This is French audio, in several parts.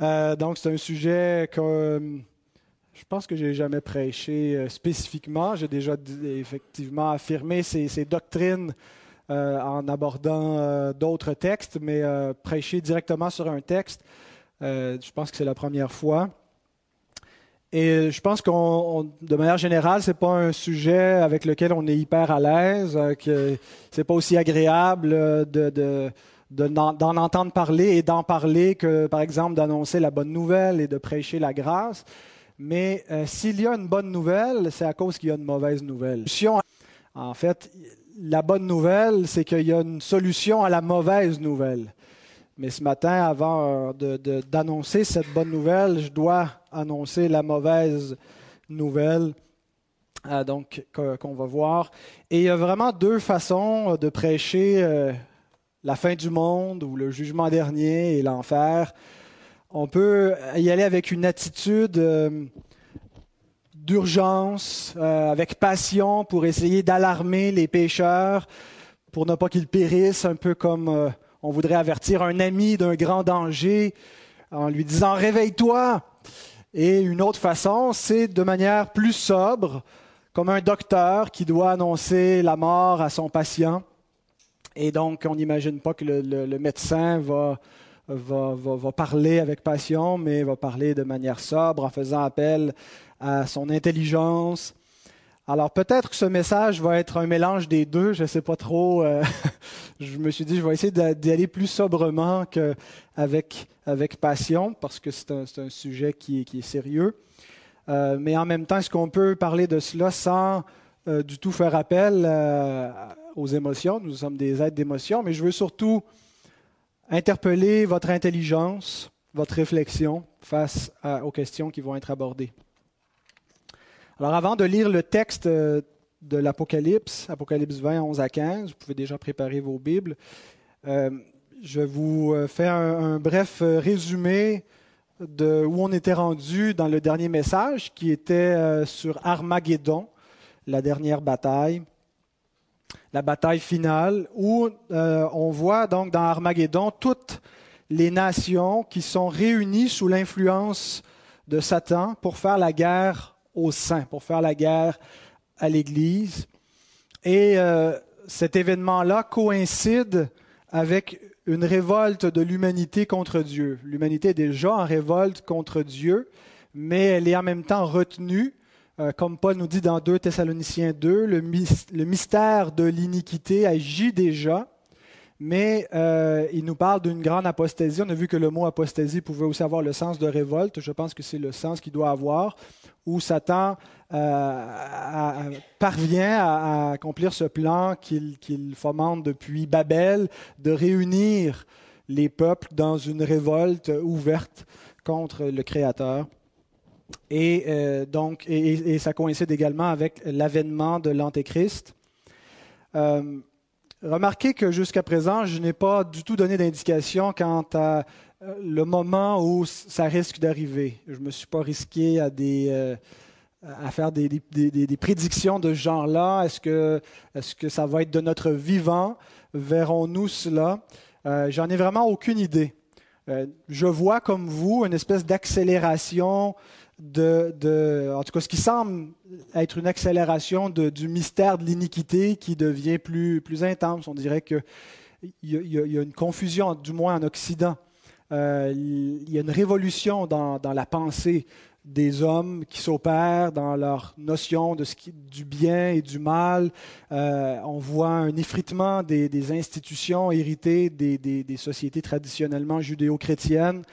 Euh, donc, c'est un sujet que euh, je pense que j'ai jamais prêché euh, spécifiquement. J'ai déjà effectivement affirmé ces, doctrines en abordant d'autres textes, mais prêcher directement sur un texte, je pense que c'est la première fois. Et je pense qu'on, de manière générale, c'est pas un sujet avec lequel on est hyper à l'aise, que c'est pas aussi agréable de d'en entendre parler et d'en parler que, par exemple, d'annoncer la bonne nouvelle et de prêcher la grâce. Mais euh, s'il y a une bonne nouvelle, c'est à cause qu'il y a une mauvaise nouvelle. En fait, la bonne nouvelle, c'est qu'il y a une solution à la mauvaise nouvelle. Mais ce matin, avant euh, d'annoncer cette bonne nouvelle, je dois annoncer la mauvaise nouvelle. Euh, donc, qu'on va voir. Et il y a vraiment deux façons de prêcher la fin du monde ou le jugement dernier et l'enfer, on peut y aller avec une attitude euh, d'urgence, euh, avec passion pour essayer d'alarmer les pécheurs, pour ne pas qu'ils périssent, un peu comme euh, on voudrait avertir un ami d'un grand danger en lui disant Réveille-toi. Et une autre façon, c'est de manière plus sobre, comme un docteur qui doit annoncer la mort à son patient et donc, on n'imagine pas que le, médecin va, va, parler avec passion, mais va parler de manière sobre, en faisant appel à son intelligence. Alors peut-être que ce message va être un mélange des deux, je ne sais pas trop. Euh, je me suis dit, je vais essayer d'y aller plus sobrement qu'avec avec passion, parce que c'est un, sujet qui, est sérieux. Euh, mais en même temps, est-ce qu'on peut parler de cela sans euh, du tout faire appel aux émotions. Nous sommes des êtres d'émotion, mais je veux surtout interpeller votre intelligence, votre réflexion face aux questions qui vont être abordées. Alors avant de lire le texte euh, de l'Apocalypse, Apocalypse 20, 11 à 15, vous pouvez déjà préparer vos Bibles. Euh, je vous euh, fais un, bref résumé de où on était rendu dans le dernier message qui était sur Armageddon, la dernière bataille la bataille finale, où euh, on voit donc dans Armageddon toutes les nations qui sont réunies sous l'influence de Satan pour faire la guerre aux saints, pour faire la guerre à l'Église. Et euh, cet événement-là coïncide avec une révolte de l'humanité contre Dieu. L'humanité est déjà en révolte contre Dieu, mais elle est en même temps retenue comme Paul nous dit dans 2 Thessaloniciens 2, le, mystère de l'iniquité agit déjà, mais euh, il nous parle d'une grande apostasie. On a vu que le mot apostasie pouvait aussi avoir le sens de révolte. Je pense que c'est le sens qu'il doit avoir, où Satan euh, parvient à, accomplir ce plan qu'il fomente depuis Babel, de réunir les peuples dans une révolte ouverte contre le Créateur. Et euh, donc, et, ça coïncide également avec l'avènement de l'Antéchrist. Euh, remarquez que jusqu'à présent, je n'ai pas du tout donné d'indication quant à euh, le moment où ça risque d'arriver. Je ne me suis pas risqué à, des, à faire des, des, prédictions de ce genre-là. Est-ce que, est que ça va être de notre vivant? Verrons-nous cela? J'en ai vraiment aucune idée. je vois comme vous une espèce d'accélération de, en tout cas, ce qui semble être une accélération du mystère de l'iniquité qui devient plus, intense. On dirait qu'il y, a une confusion, du moins en Occident. Euh, il y a une révolution dans, la pensée des hommes qui s'opèrent dans leur notion du bien et du mal. Euh, on voit un effritement des, institutions héritées des sociétés traditionnellement judéo-chrétiennes.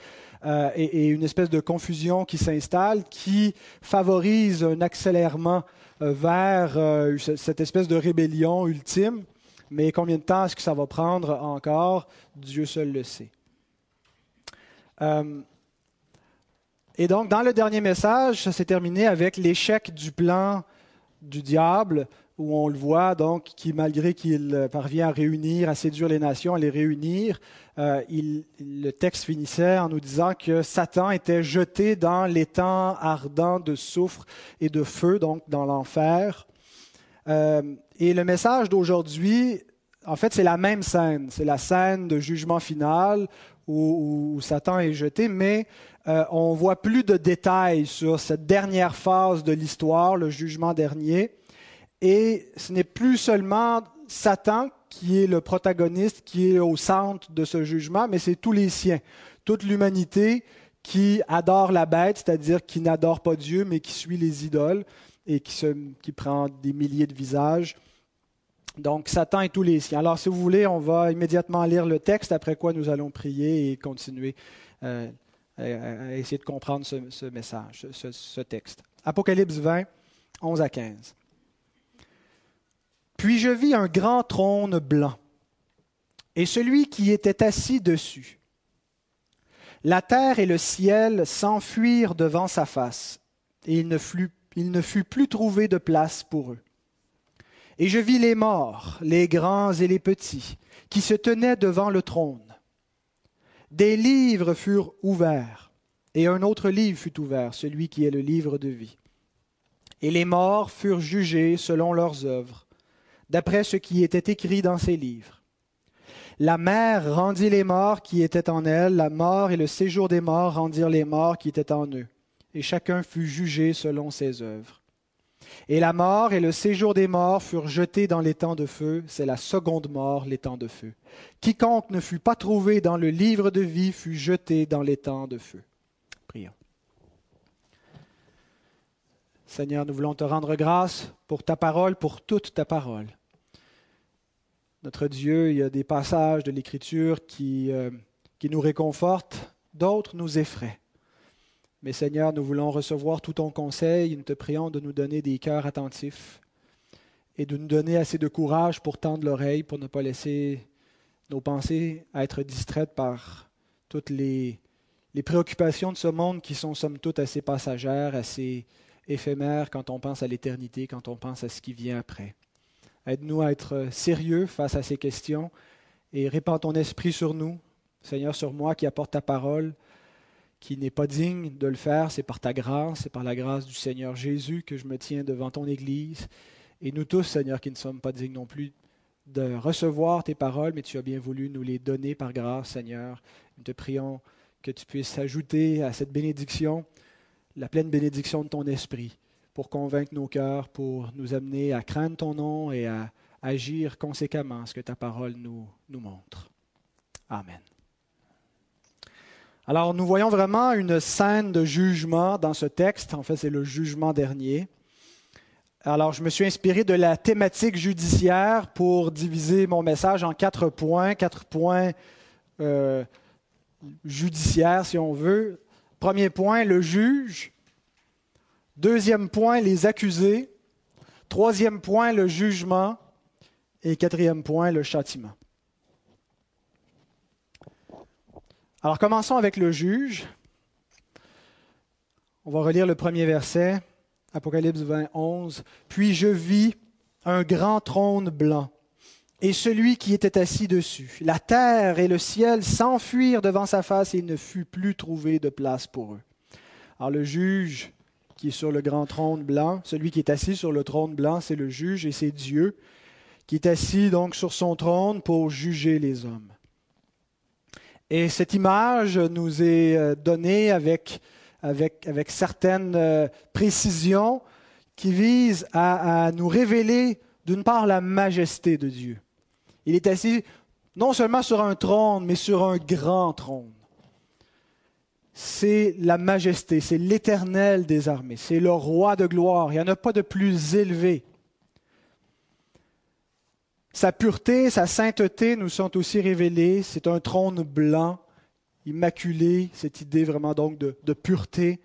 Euh, et, une espèce de confusion qui s'installe, qui favorise un accélérement euh, vers euh, cette espèce de rébellion ultime. Mais combien de temps est-ce que ça va prendre encore? Dieu seul le sait. et donc, dans le dernier message, ça s'est terminé avec l'échec du plan du diable où on le voit donc qui, malgré qu'il parvient à réunir, à séduire les nations, à les réunir, euh, le texte finissait en nous disant que Satan était jeté dans l'étang ardent de soufre et de feu, donc dans l'enfer. Euh, et le message d'aujourd'hui, en fait, c'est la même scène. C'est la scène de jugement final où, Satan est jeté, mais euh, on voit plus de détails sur cette dernière phase de l'histoire, le jugement dernier. Et ce n'est plus seulement Satan qui est le protagoniste, qui est au centre de ce jugement, mais c'est tous les siens, toute l'humanité qui adore la bête, c'est-à-dire qui n'adore pas Dieu, mais qui suit les idoles et qui, se, qui prend des milliers de visages. Donc Satan et tous les siens. Alors si vous voulez, on va immédiatement lire le texte, après quoi nous allons prier et continuer euh, à essayer de comprendre ce, message, ce, ce texte. Apocalypse 20, 11 à 15. Puis je vis un grand trône blanc et celui qui était assis dessus. La terre et le ciel s'enfuirent devant sa face, et il ne, fut, plus trouvé de place pour eux. Et je vis les morts, les grands et les petits, qui se tenaient devant le trône. Des livres furent ouverts, et un autre livre fut ouvert, celui qui est le livre de vie. Et les morts furent jugés selon leurs œuvres, d'après ce qui était écrit dans ces livres. La mer rendit les morts qui étaient en elle, la mort et le séjour des morts rendirent les morts qui étaient en eux, et chacun fut jugé selon ses œuvres. Et la mort et le séjour des morts furent jetés dans l'étang de feu, c'est la seconde mort, l'étang de feu. Quiconque ne fut pas trouvé dans le livre de vie fut jeté dans l'étang de feu. Prions. Seigneur, nous voulons te rendre grâce pour ta parole, pour toute ta parole. Notre Dieu, il y a des passages de l'Écriture qui, euh, qui nous réconfortent, d'autres nous effraient. Mais Seigneur, nous voulons recevoir tout ton conseil. Nous te prions de nous donner des cœurs attentifs et de nous donner assez de courage pour tendre l'oreille, pour ne pas laisser nos pensées être distraites par toutes les, les préoccupations de ce monde qui sont somme toute assez passagères, assez éphémères quand on pense à l'éternité, quand on pense à ce qui vient après. Aide-nous à être sérieux face à ces questions et répands ton esprit sur nous, Seigneur, sur moi qui apporte ta parole, qui n'est pas digne de le faire. C'est par ta grâce, c'est par la grâce du Seigneur Jésus que je me tiens devant ton Église. Et nous tous, Seigneur, qui ne sommes pas dignes non plus de recevoir tes paroles, mais tu as bien voulu nous les donner par grâce, Seigneur. Nous te prions que tu puisses ajouter à cette bénédiction la pleine bénédiction de ton esprit pour convaincre nos cœurs, pour nous amener à craindre ton nom et à agir conséquemment ce que ta parole nous, nous montre. Amen. Alors nous voyons vraiment une scène de jugement dans ce texte. En fait, c'est le jugement dernier. Alors je me suis inspiré de la thématique judiciaire pour diviser mon message en quatre points, quatre points euh, judiciaires si on veut. Premier point, le juge. Deuxième point, les accusés. Troisième point, le jugement. Et quatrième point, le châtiment. Alors commençons avec le juge. On va relire le premier verset, Apocalypse 20, 11. Puis je vis un grand trône blanc et celui qui était assis dessus. La terre et le ciel s'enfuirent devant sa face et il ne fut plus trouvé de place pour eux. Alors le juge qui est sur le grand trône blanc. Celui qui est assis sur le trône blanc, c'est le juge et c'est Dieu qui est assis donc sur son trône pour juger les hommes. Et cette image nous est euh, donnée avec, avec, certaines euh, précisions qui visent à nous révéler d'une part la majesté de Dieu. Il est assis non seulement sur un trône, mais sur un grand trône c'est la majesté, c'est l'éternel des armées, c'est le roi de gloire. Il n'y en a pas de plus élevé. Sa pureté, sa sainteté nous sont aussi révélées. C'est un trône blanc, immaculé, cette idée vraiment de, pureté,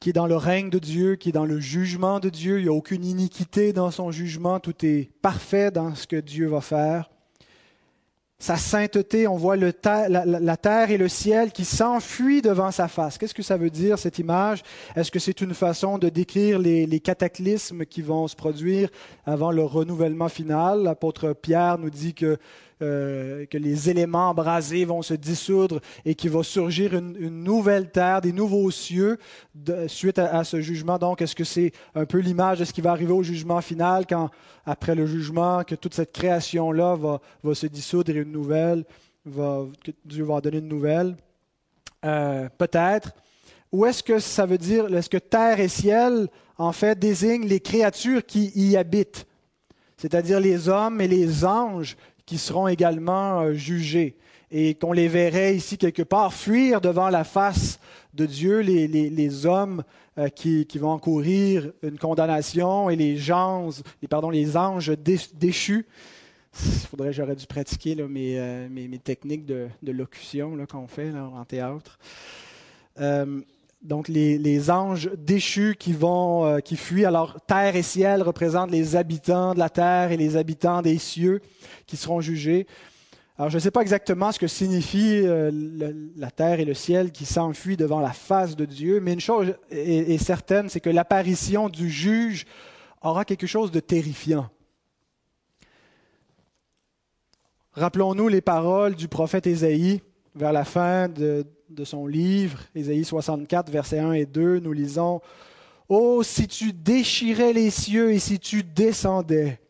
qui est dans le règne de Dieu, qui est dans le jugement de Dieu. Il n'y a aucune iniquité dans son jugement, tout est parfait dans ce que Dieu va faire sa sainteté, on voit la, terre et le ciel qui s'enfuient devant sa face. Qu'est-ce que ça veut dire, cette image? Est-ce que c'est une façon de décrire les, cataclysmes qui vont se produire avant le renouvellement final? L'apôtre Pierre nous dit que euh, que les éléments embrasés vont se dissoudre et qu'il va surgir une, nouvelle terre, des nouveaux cieux suite à, ce jugement. Donc, est-ce que c'est un peu l'image de ce qui va arriver au jugement final quand, après le jugement, que toute cette création-là va, va se dissoudre et une nouvelle que Dieu va donner une nouvelle? Euh, peut-être. Ou est-ce que ça veut dire, est-ce que terre et ciel, en fait, désignent les créatures qui y habitent, c'est-à-dire les hommes et les anges qui seront également euh, jugés et qu'on les verrait ici quelque part fuir devant la face de Dieu, les, hommes euh, qui, vont encourir une condamnation et les, gens, pardon, les anges déchus. Faudrait j'aurais dû pratiquer mes, mes, techniques de, locution qu'on fait en théâtre. Euh, donc les, anges déchus qui vont, euh, qui fuient. Alors terre et ciel représentent les habitants de la terre et les habitants des cieux qui seront jugés. Alors je ne sais pas exactement ce que signifie euh, la terre et le ciel qui s'enfuient devant la face de Dieu, mais une chose est certaine, c'est que l'apparition du juge aura quelque chose de terrifiant. Rappelons-nous les paroles du prophète Ésaïe vers la fin de, son livre, Ésaïe 64, versets 1 et 2, nous lisons Oh, si tu déchirais les cieux et si tu descendais,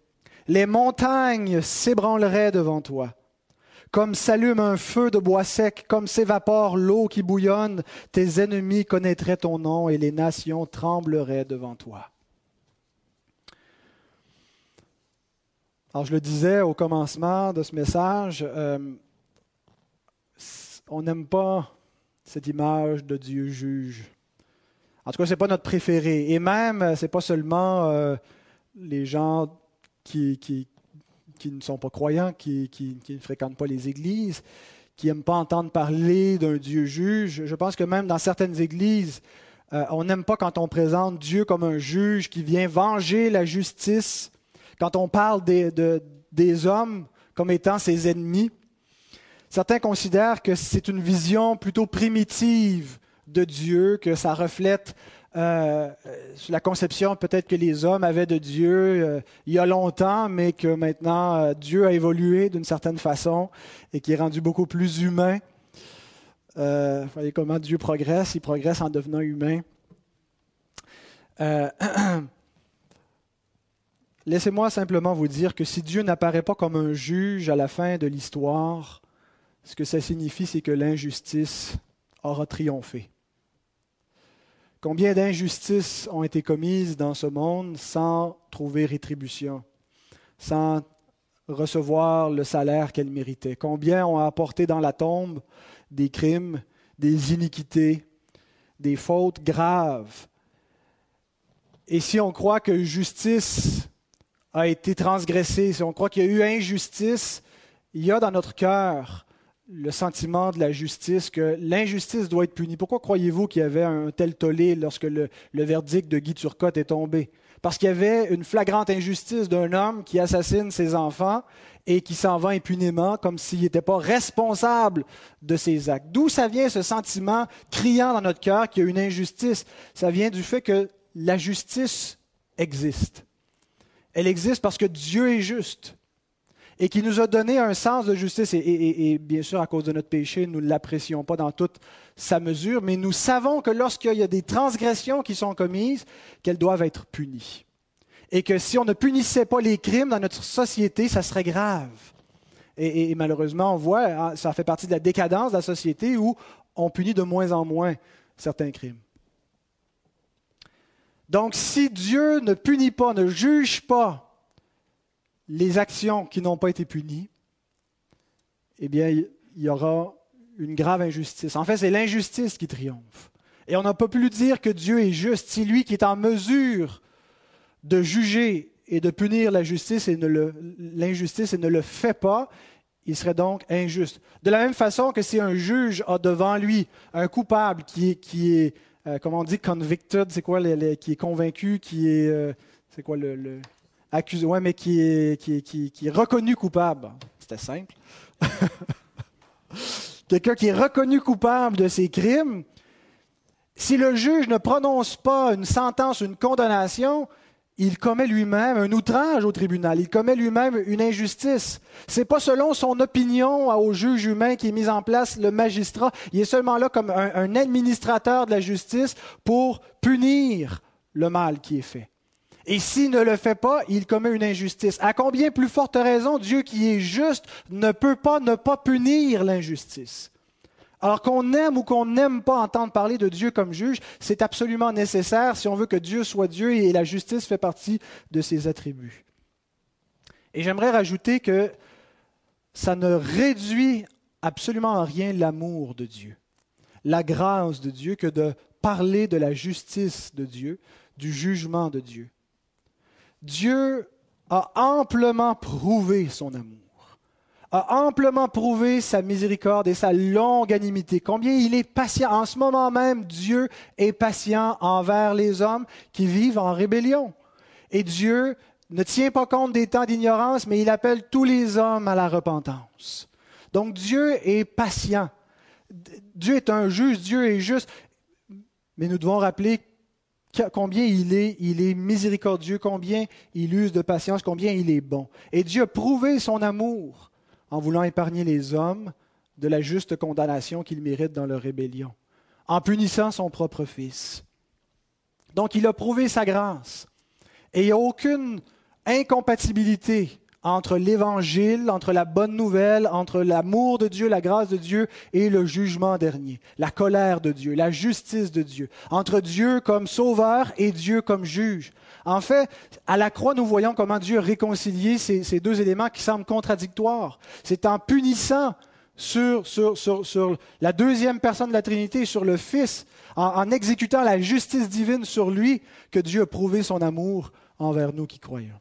les montagnes s'ébranleraient devant toi. Comme s'allume un feu de bois sec, comme s'évapore l'eau qui bouillonne, tes ennemis connaîtraient ton nom et les nations trembleraient devant toi. Alors, je le disais au commencement de ce message, euh, on n'aime pas cette image de Dieu juge. En tout cas, ce n'est pas notre préféré. Et même, euh, ce n'est pas seulement euh, les gens qui, ne sont pas croyants, qui, ne fréquentent pas les églises, qui n'aiment pas entendre parler d'un Dieu juge. Je pense que même dans certaines églises, euh, on n'aime pas quand on présente Dieu comme un juge qui vient venger la justice, quand on parle des hommes comme étant ses ennemis. Certains considèrent que c'est une vision plutôt primitive de Dieu, que ça reflète euh, la conception peut-être que les hommes avaient de Dieu euh, il y a longtemps, mais que maintenant euh, Dieu a évolué d'une certaine façon et qui est rendu beaucoup plus humain. vous voyez comment Dieu progresse, il progresse en devenant humain. Laissez-moi simplement vous dire que si Dieu n'apparaît pas comme un juge à la fin de l'histoire, ce que ça signifie, c'est que l'injustice aura triomphé. Combien d'injustices ont été commises dans ce monde sans trouver rétribution, sans recevoir le salaire qu'elles méritaient? Combien ont apporté dans la tombe des crimes, des iniquités, des fautes graves? Et si on croit que justice a été transgressée, si on croit qu'il y a eu injustice, il y a dans notre cœur le sentiment de la justice, que l'injustice doit être punie. Pourquoi croyez-vous qu'il y avait un tel tollé lorsque le, verdict de Guy Turcotte est tombé? Parce qu'il y avait une flagrante injustice d'un homme qui assassine ses enfants et qui s'en va impunément comme s'il n'était pas responsable de ses actes. D'où ça vient ce sentiment criant dans notre cœur qu'il y a une injustice? Ça vient du fait que la justice existe. Elle existe parce que Dieu est juste et qui nous a donné un sens de justice. Et, bien sûr, à cause de notre péché, nous ne l'apprécions pas dans toute sa mesure, mais nous savons que lorsqu'il y a des transgressions qui sont commises, qu'elles doivent être punies. Et que si on ne punissait pas les crimes dans notre société, ça serait grave. Et, malheureusement, on voit, hein, ça fait partie de la décadence de la société où on punit de moins en moins certains crimes. Donc, si Dieu ne punit pas, ne juge pas les actions qui n'ont pas été punies, eh bien, il y aura une grave injustice. En fait, c'est l'injustice qui triomphe. Et on n'a pas pu lui dire que Dieu est juste. C'est lui qui est en mesure de juger et de punir la justice et l'injustice et ne le fait pas, il serait donc injuste. De la même façon que si un juge a devant lui un coupable qui est, qui est euh, comment on dit, convicted, c'est quoi, qui est convaincu, qui est, euh, c'est quoi le accusé, ouais, mais qui est, reconnu coupable. C'était simple. Quelqu'un qui est reconnu coupable de ses crimes, si le juge ne prononce pas une sentence, une condamnation, il commet lui-même un outrage au tribunal, il commet lui-même une injustice. C'est pas selon son opinion au juge humain qui est mis en place le magistrat, il est seulement là comme un administrateur de la justice pour punir le mal qui est fait. Et s'il ne le fait pas, il commet une injustice. À combien plus forte raison Dieu qui est juste ne peut pas ne pas punir l'injustice alors qu'on aime ou qu'on n'aime pas entendre parler de Dieu comme juge, c'est absolument nécessaire si on veut que Dieu soit Dieu et la justice fait partie de ses attributs. Et j'aimerais rajouter que ça ne réduit absolument en rien l'amour de Dieu, la grâce de Dieu que de parler de la justice de Dieu, du jugement de Dieu. Dieu a amplement prouvé son amour a amplement prouvé sa miséricorde et sa longanimité, combien il est patient. En ce moment même, Dieu est patient envers les hommes qui vivent en rébellion. Et Dieu ne tient pas compte des temps d'ignorance, mais il appelle tous les hommes à la repentance. Donc Dieu est patient. Dieu est un juge, Dieu est juste. Mais nous devons rappeler combien il est, il est miséricordieux, combien il use de patience, combien il est bon. Et Dieu a prouvé son amour en voulant épargner les hommes de la juste condamnation qu'ils méritent dans leur rébellion, en punissant son propre Fils. Donc il a prouvé sa grâce. Et il n'y a aucune incompatibilité entre l'Évangile, entre la bonne nouvelle, entre l'amour de Dieu, la grâce de Dieu et le jugement dernier, la colère de Dieu, la justice de Dieu, entre Dieu comme sauveur et Dieu comme juge. En fait, à la croix, nous voyons comment Dieu a réconcilié ces, deux éléments qui semblent contradictoires. C'est en punissant sur, la deuxième personne de la Trinité, sur le Fils, en exécutant la justice divine sur lui, que Dieu a prouvé son amour envers nous qui croyons.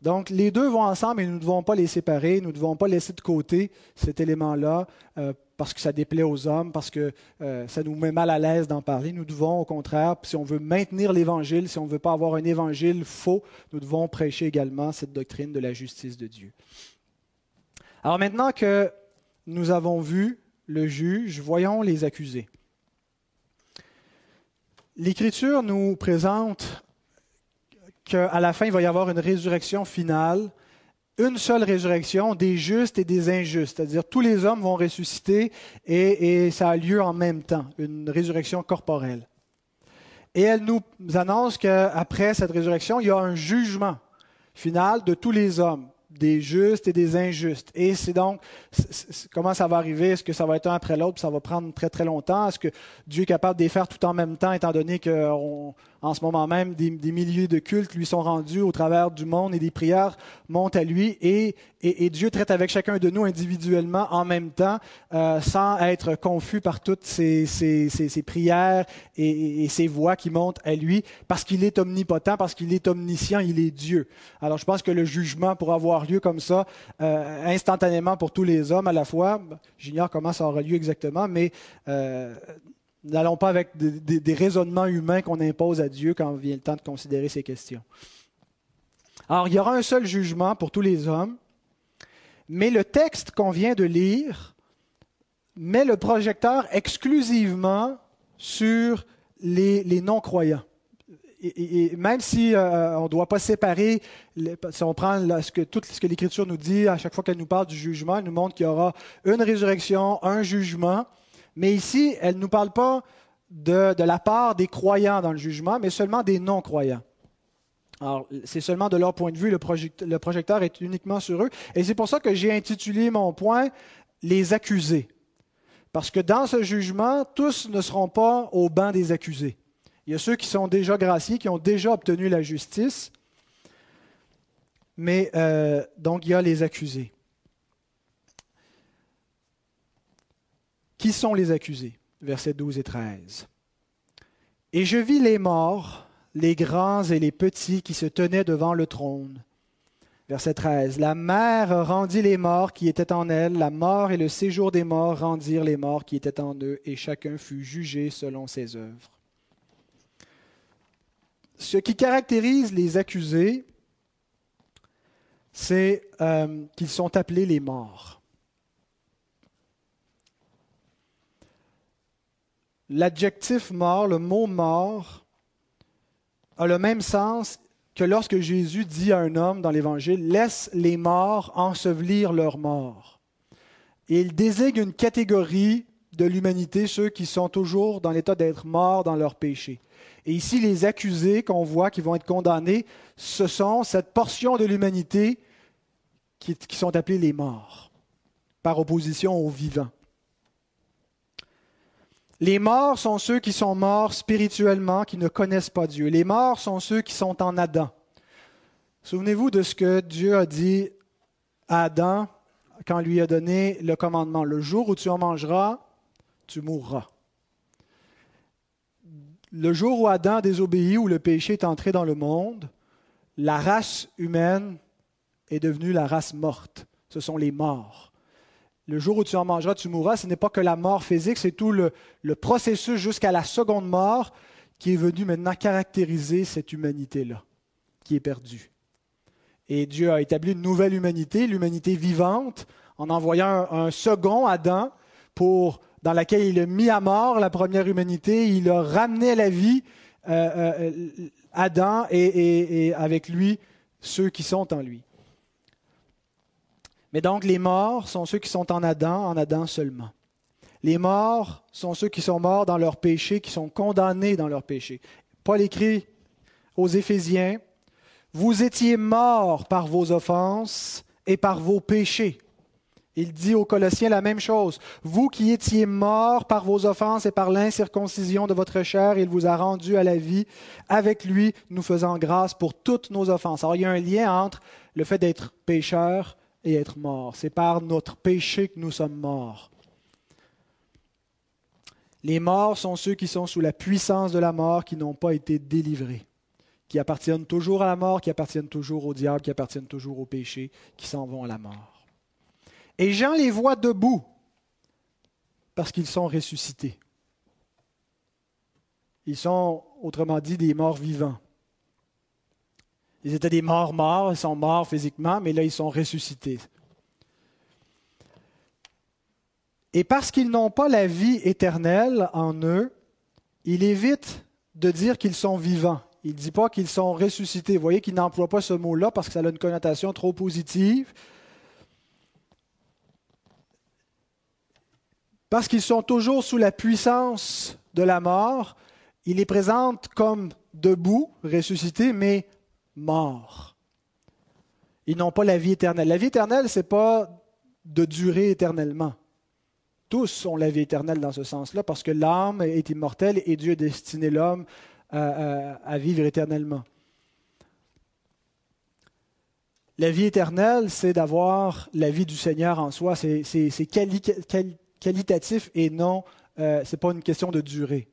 Donc, les deux vont ensemble et nous ne devons pas les séparer, nous ne devons pas laisser de côté cet élément-là euh, parce que ça déplaît aux hommes, parce que euh, ça nous met mal à l'aise d'en parler. Nous devons, au contraire, si on veut maintenir l'Évangile, si on ne veut pas avoir un Évangile faux, nous devons prêcher également cette doctrine de la justice de Dieu. Alors maintenant que nous avons vu le juge, voyons les accusés. L'Écriture nous présente qu'à la fin, il va y avoir une résurrection finale, une seule résurrection des justes et des injustes, c'est-à-dire tous les hommes vont ressusciter et, ça a lieu en même temps, une résurrection corporelle. Et elle nous annonce qu'après cette résurrection, il y a un jugement final de tous les hommes des justes et des injustes. Et c'est donc, comment ça va arriver? Est-ce que ça va être un après l'autre, ça va prendre très très longtemps? Est-ce que Dieu est capable de les faire tout en même temps, étant donné qu'on en ce moment même, des, milliers de cultes lui sont rendus au travers du monde et des prières montent à lui et, et, Dieu traite avec chacun de nous individuellement en même temps, euh, sans être confus par toutes ces, ces, ces, prières et, et, ces voix qui montent à lui, parce qu'il est omnipotent, parce qu'il est omniscient, il est Dieu. Alors je pense que le jugement pourra avoir lieu comme ça, euh, instantanément pour tous les hommes à la fois. J'ignore comment ça aura lieu exactement, mais euh, N'allons pas avec des, raisonnements humains qu'on impose à Dieu quand vient le temps de considérer ces questions. Alors, il y aura un seul jugement pour tous les hommes, mais le texte qu'on vient de lire met le projecteur exclusivement sur les, non-croyants. Et, même si euh, on ne doit pas séparer, si on prend tout ce que l'Écriture nous dit à chaque fois qu'elle nous parle du jugement, elle nous montre qu'il y aura une résurrection, un jugement, mais ici, elle ne nous parle pas de, la part des croyants dans le jugement, mais seulement des non-croyants. Alors, c'est seulement de leur point de vue, le, projecteur est uniquement sur eux. Et c'est pour ça que j'ai intitulé mon point Les accusés. Parce que dans ce jugement, tous ne seront pas au banc des accusés. Il y a ceux qui sont déjà graciés, qui ont déjà obtenu la justice. Mais euh, donc, il y a les accusés. Qui sont les accusés? Versets 12 et 13. Et je vis les morts, les grands et les petits qui se tenaient devant le trône. Verset 13. La mer rendit les morts qui étaient en elle, la mort et le séjour des morts rendirent les morts qui étaient en eux, et chacun fut jugé selon ses œuvres. Ce qui caractérise les accusés, c'est euh, qu'ils sont appelés les morts. L'adjectif mort, le mot mort, a le même sens que lorsque Jésus dit à un homme dans l'Évangile, laisse les morts ensevelir leurs morts. il désigne une catégorie de l'humanité, ceux qui sont toujours dans l'état d'être morts dans leur péché. Et ici, les accusés qu'on voit qui vont être condamnés, ce sont cette portion de l'humanité qui, qui sont appelés les morts, par opposition aux vivants. Les morts sont ceux qui sont morts spirituellement, qui ne connaissent pas Dieu. Les morts sont ceux qui sont en Adam. Souvenez-vous de ce que Dieu a dit à Adam quand lui a donné le commandement. Le jour où tu en mangeras, tu mourras. Le jour où Adam désobéit, où le péché est entré dans le monde, la race humaine est devenue la race morte. Ce sont les morts le jour où tu en mangeras, tu mourras, ce n'est pas que la mort physique, c'est tout le, processus jusqu'à la seconde mort qui est venu maintenant caractériser cette humanité-là, qui est perdue. Et Dieu a établi une nouvelle humanité, l'humanité vivante, en envoyant un, second Adam pour, dans laquelle il a mis à mort la première humanité, il a ramené à la vie euh, euh, Adam et avec lui ceux qui sont en lui. Mais donc les morts sont ceux qui sont en Adam, en Adam seulement. Les morts sont ceux qui sont morts dans leur péché, qui sont condamnés dans leur péché. Paul écrit aux Éphésiens, Vous étiez morts par vos offenses et par vos péchés. Il dit aux Colossiens la même chose. Vous qui étiez morts par vos offenses et par l'incirconcision de votre chair, il vous a rendu à la vie avec lui, nous faisant grâce pour toutes nos offenses. Alors il y a un lien entre le fait d'être pécheur et être mort. C'est par notre péché que nous sommes morts. Les morts sont ceux qui sont sous la puissance de la mort, qui n'ont pas été délivrés, qui appartiennent toujours à la mort, qui appartiennent toujours au diable, qui appartiennent toujours au péché, qui s'en vont à la mort. Et Jean les voit debout parce qu'ils sont ressuscités. Ils sont, autrement dit, des morts vivants. Ils étaient des morts morts, ils sont morts physiquement, mais là, ils sont ressuscités. Et parce qu'ils n'ont pas la vie éternelle en eux, il évite de dire qu'ils sont vivants. Il ne dit pas qu'ils sont ressuscités. Vous voyez qu'il n'emploie pas ce mot-là parce que ça a une connotation trop positive. Parce qu'ils sont toujours sous la puissance de la mort, il les présente comme debout, ressuscités, mais morts. Ils n'ont pas la vie éternelle. La vie éternelle, ce n'est pas de durer éternellement. Tous ont la vie éternelle dans ce sens-là, parce que l'âme est immortelle et Dieu a destiné l'homme à, vivre éternellement. La vie éternelle, c'est d'avoir la vie du Seigneur en soi. C'est qualitatif et non, euh, ce n'est pas une question de durée.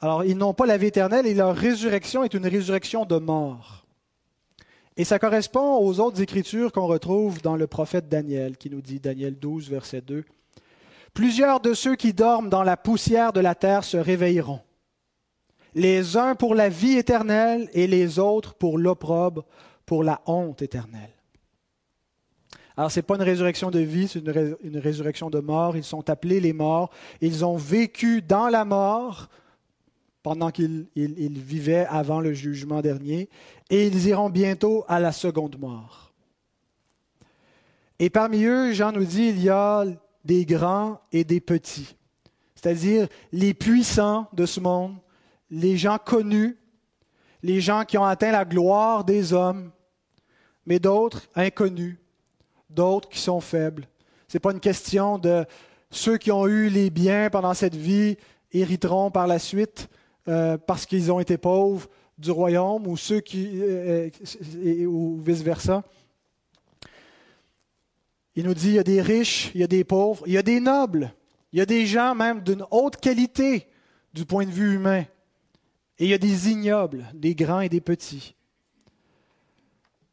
Alors, ils n'ont pas la vie éternelle et leur résurrection est une résurrection de mort. Et ça correspond aux autres écritures qu'on retrouve dans le prophète Daniel, qui nous dit, Daniel 12, verset 2, Plusieurs de ceux qui dorment dans la poussière de la terre se réveilleront, les uns pour la vie éternelle et les autres pour l'opprobre, pour la honte éternelle. Alors, ce n'est pas une résurrection de vie, c'est une, une, résurrection de mort. Ils sont appelés les morts. Ils ont vécu dans la mort pendant qu'ils vivaient avant le jugement dernier, et ils iront bientôt à la seconde mort. Et parmi eux, Jean nous dit, il y a des grands et des petits, c'est-à-dire les puissants de ce monde, les gens connus, les gens qui ont atteint la gloire des hommes, mais d'autres inconnus, d'autres qui sont faibles. Ce n'est pas une question de ceux qui ont eu les biens pendant cette vie hériteront par la suite. Euh, parce qu'ils ont été pauvres du royaume ou ceux qui euh, euh, ou vice versa. Il nous dit il y a des riches, il y a des pauvres, il y a des nobles, il y a des gens même d'une haute qualité du point de vue humain, et il y a des ignobles, des grands et des petits.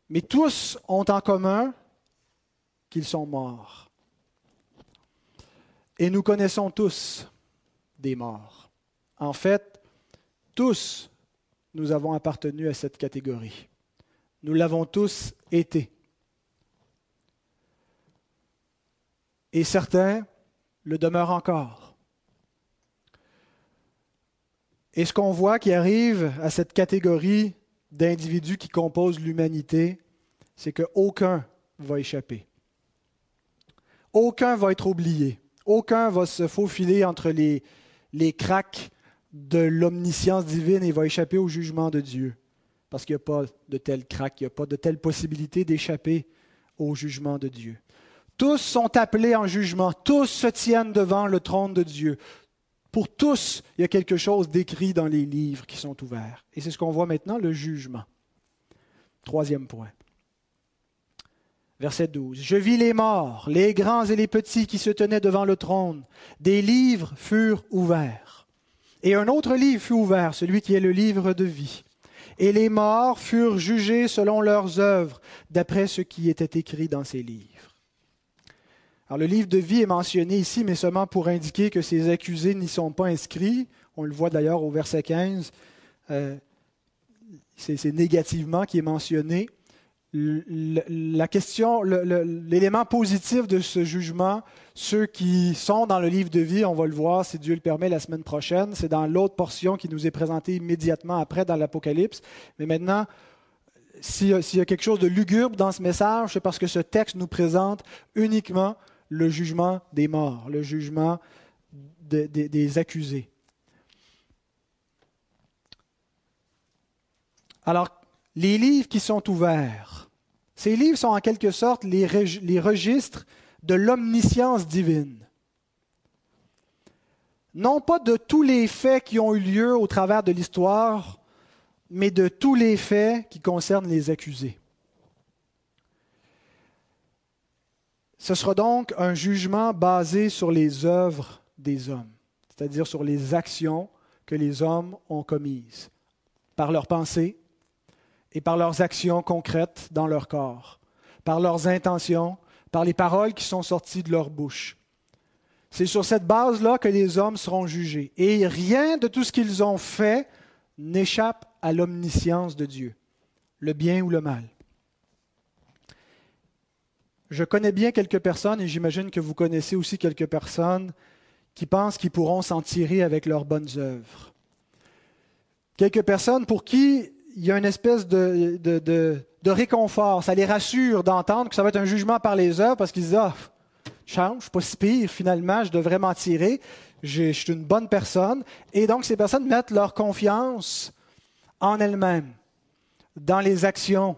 Mais tous ont en commun qu'ils sont morts. Et nous connaissons tous des morts. En fait, tous, nous avons appartenu à cette catégorie. Nous l'avons tous été. Et certains le demeurent encore. Et ce qu'on voit qui arrive à cette catégorie d'individus qui composent l'humanité, c'est qu'aucun va échapper. Aucun va être oublié. Aucun va se faufiler entre les, les cracks de l'omniscience divine et va échapper au jugement de Dieu. Parce qu'il n'y a pas de tel crack, il n'y a pas de telle possibilité d'échapper au jugement de Dieu. Tous sont appelés en jugement, tous se tiennent devant le trône de Dieu. Pour tous, il y a quelque chose d'écrit dans les livres qui sont ouverts. Et c'est ce qu'on voit maintenant, le jugement. Troisième point. Verset 12. Je vis les morts, les grands et les petits qui se tenaient devant le trône. Des livres furent ouverts. Et un autre livre fut ouvert, celui qui est le livre de vie. Et les morts furent jugés selon leurs œuvres, d'après ce qui était écrit dans ces livres. Alors, le livre de vie est mentionné ici, mais seulement pour indiquer que ces accusés n'y sont pas inscrits. On le voit d'ailleurs au verset 15. Euh, c'est négativement qui est mentionné. La question, l'élément positif de ce jugement, ceux qui sont dans le livre de vie, on va le voir si Dieu le permet la semaine prochaine, c'est dans l'autre portion qui nous est présentée immédiatement après dans l'Apocalypse. Mais maintenant, s'il y, a quelque chose de lugubre dans ce message, c'est parce que ce texte nous présente uniquement le jugement des morts, le jugement des accusés. Alors, les livres qui sont ouverts, ces livres sont en quelque sorte les, registres de l'omniscience divine. Non pas de tous les faits qui ont eu lieu au travers de l'histoire, mais de tous les faits qui concernent les accusés. Ce sera donc un jugement basé sur les œuvres des hommes, c'est-à-dire sur les actions que les hommes ont commises, par leurs pensées et par leurs actions concrètes dans leur corps, par leurs intentions, par les paroles qui sont sorties de leur bouche. C'est sur cette base-là que les hommes seront jugés. Et rien de tout ce qu'ils ont fait n'échappe à l'omniscience de Dieu, le bien ou le mal. Je connais bien quelques personnes, et j'imagine que vous connaissez aussi quelques personnes, qui pensent qu'ils pourront s'en tirer avec leurs bonnes œuvres. Quelques personnes pour qui il y a une espèce de, de, réconfort. Ça les rassure d'entendre que ça va être un jugement par les œuvres parce qu'ils disent Ah, change, je suis pas si pire, finalement, je devrais m'en tirer. Je, suis une bonne personne. Et donc, ces personnes mettent leur confiance en elles-mêmes, dans les actions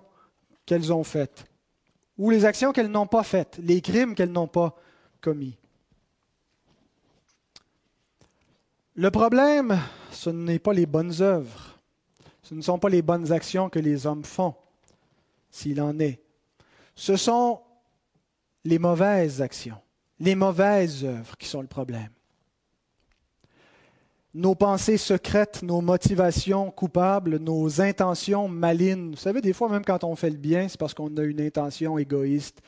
qu'elles ont faites ou les actions qu'elles n'ont pas faites, les crimes qu'elles n'ont pas commis. Le problème, ce n'est pas les bonnes œuvres, ce ne sont pas les bonnes actions que les hommes font, s'il en est. Ce sont les mauvaises actions, les mauvaises œuvres qui sont le problème nos pensées secrètes, nos motivations coupables, nos intentions malines. Vous savez, des fois, même quand on fait le bien, c'est parce qu'on a une intention égoïste,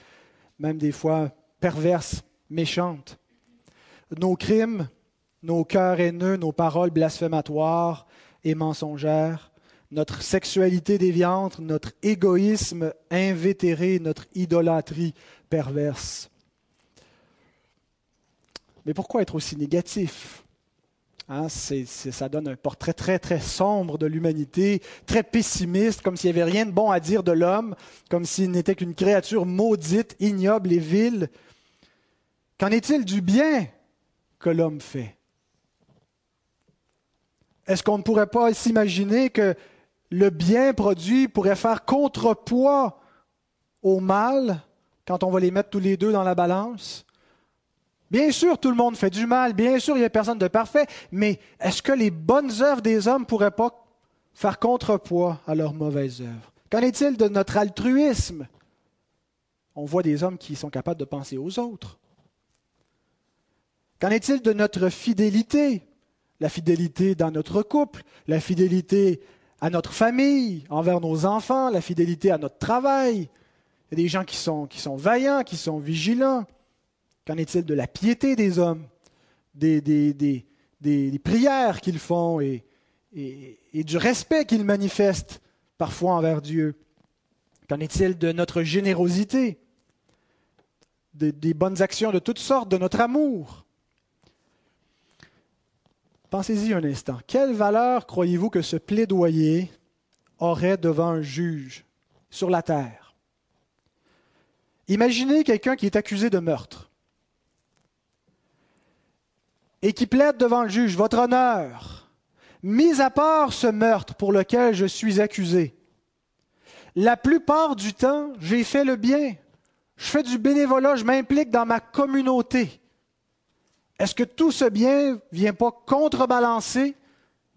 même des fois perverse, méchante. Nos crimes, nos cœurs haineux, nos paroles blasphématoires et mensongères, notre sexualité déviante, notre égoïsme invétéré, notre idolâtrie perverse. Mais pourquoi être aussi négatif? Hein, ça donne un portrait très, très sombre de l'humanité, très pessimiste, comme s'il n'y avait rien de bon à dire de l'homme, comme s'il n'était qu'une créature maudite, ignoble et vile. Qu'en est-il du bien que l'homme fait? Est-ce qu'on ne pourrait pas s'imaginer que le bien produit pourrait faire contrepoids au mal quand on va les mettre tous les deux dans la balance Bien sûr, tout le monde fait du mal, bien sûr, il n'y a personne de parfait, mais est-ce que les bonnes œuvres des hommes ne pourraient pas faire contrepoids à leurs mauvaises œuvres? Qu'en est-il de notre altruisme? On voit des hommes qui sont capables de penser aux autres. Qu'en est-il de notre fidélité? La fidélité dans notre couple, la fidélité à notre famille, envers nos enfants, la fidélité à notre travail. Il y a des gens qui sont, vaillants, qui sont vigilants. Qu'en est-il de la piété des hommes, des, prières qu'ils font et, et, du respect qu'ils manifestent parfois envers Dieu? Qu'en est-il de notre générosité, des bonnes actions de toutes sortes, de notre amour? Pensez-y un instant. Quelle valeur croyez-vous que ce plaidoyer aurait devant un juge sur la terre? Imaginez quelqu'un qui est accusé de meurtre. et qui plaide devant le juge, Votre honneur, mis à part ce meurtre pour lequel je suis accusé, la plupart du temps, j'ai fait le bien. Je fais du bénévolat, je m'implique dans ma communauté. Est-ce que tout ce bien ne vient pas contrebalancer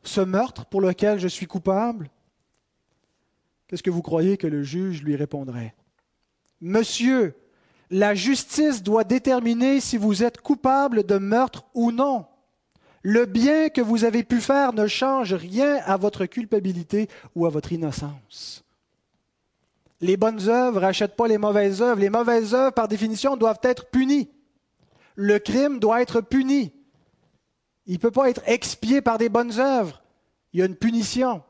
ce meurtre pour lequel je suis coupable? Qu'est-ce que vous croyez que le juge lui répondrait? Monsieur, la justice doit déterminer si vous êtes coupable de meurtre ou non. Le bien que vous avez pu faire ne change rien à votre culpabilité ou à votre innocence. Les bonnes œuvres n'achètent pas les mauvaises œuvres. Les mauvaises œuvres, par définition, doivent être punies. Le crime doit être puni. Il ne peut pas être expié par des bonnes œuvres. Il y a une punition.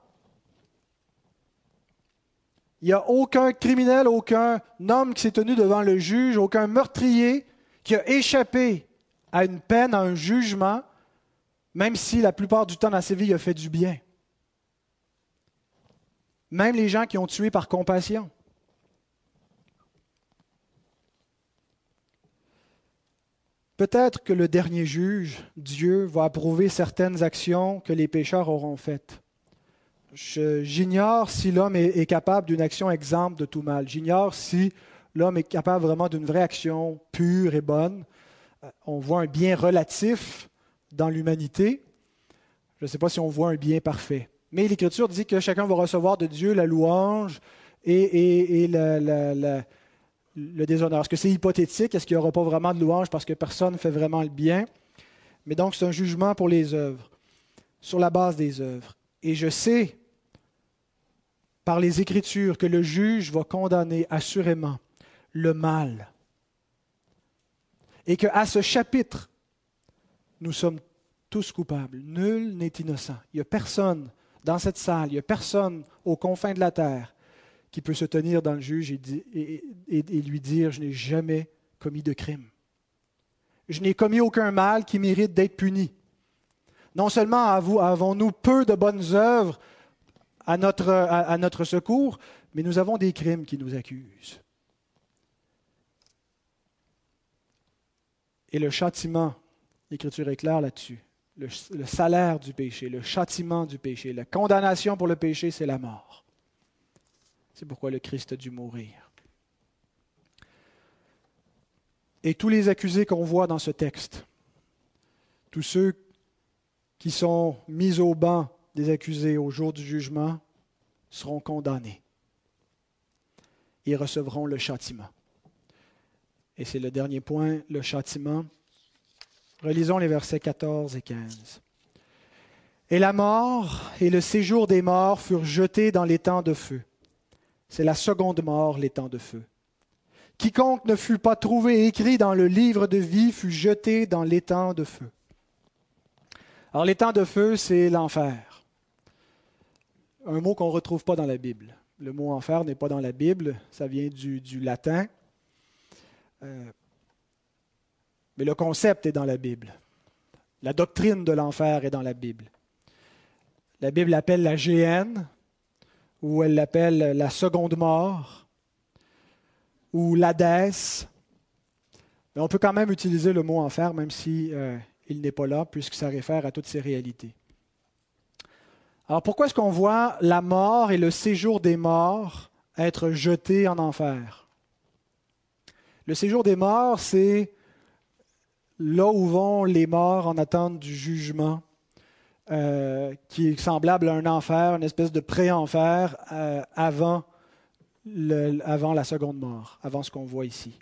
Il n'y a aucun criminel, aucun homme qui s'est tenu devant le juge, aucun meurtrier qui a échappé à une peine, à un jugement, même si la plupart du temps dans sa vie il a fait du bien. Même les gens qui ont tué par compassion. Peut-être que le dernier juge, Dieu, va approuver certaines actions que les pécheurs auront faites. J'ignore si l'homme est, capable d'une action exempte de tout mal. J'ignore si l'homme est capable vraiment d'une vraie action pure et bonne. Euh, on voit un bien relatif dans l'humanité. Je ne sais pas si on voit un bien parfait. Mais l'Écriture dit que chacun va recevoir de Dieu la louange et, le déshonneur. Est-ce que c'est hypothétique? Est-ce qu'il n'y aura pas vraiment de louange parce que personne ne fait vraiment le bien? Mais donc, c'est un jugement pour les œuvres, sur la base des œuvres. Et je sais par les Écritures que le juge va condamner assurément le mal. Et qu'à ce chapitre, nous sommes tous coupables. Nul n'est innocent. Il n'y a personne dans cette salle, il n'y a personne aux confins de la terre qui peut se tenir dans le juge et, lui dire, je n'ai jamais commis de crime. Je n'ai commis aucun mal qui mérite d'être puni. Non seulement avons-nous peu de bonnes œuvres à notre, secours, mais nous avons des crimes qui nous accusent. Et le châtiment, l'Écriture est claire là-dessus. Le, salaire du péché, le châtiment du péché, la condamnation pour le péché, c'est la mort. C'est pourquoi le Christ a dû mourir. Et tous les accusés qu'on voit dans ce texte, tous ceux qui sont mis au banc des accusés au jour du jugement seront condamnés. Ils recevront le châtiment. Et c'est le dernier point, le châtiment. Relisons les versets 14 et 15. Et la mort et le séjour des morts furent jetés dans l'étang de feu. C'est la seconde mort, l'étang de feu. Quiconque ne fut pas trouvé écrit dans le livre de vie fut jeté dans l'étang de feu. Alors l'étang de feu, c'est l'enfer un mot qu'on ne retrouve pas dans la Bible. Le mot enfer n'est pas dans la Bible, ça vient du, latin. Euh, mais le concept est dans la Bible. La doctrine de l'enfer est dans la Bible. La Bible l'appelle la GN, ou elle l'appelle la seconde mort, ou l'Hadès. Mais on peut quand même utiliser le mot enfer, même si euh, il n'est pas là, puisque ça réfère à toutes ces réalités. Alors pourquoi est-ce qu'on voit la mort et le séjour des morts être jetés en enfer? Le séjour des morts, c'est là où vont les morts en attente du jugement, euh, qui est semblable à un enfer, une espèce de pré-enfer euh, avant, avant la seconde mort, avant ce qu'on voit ici.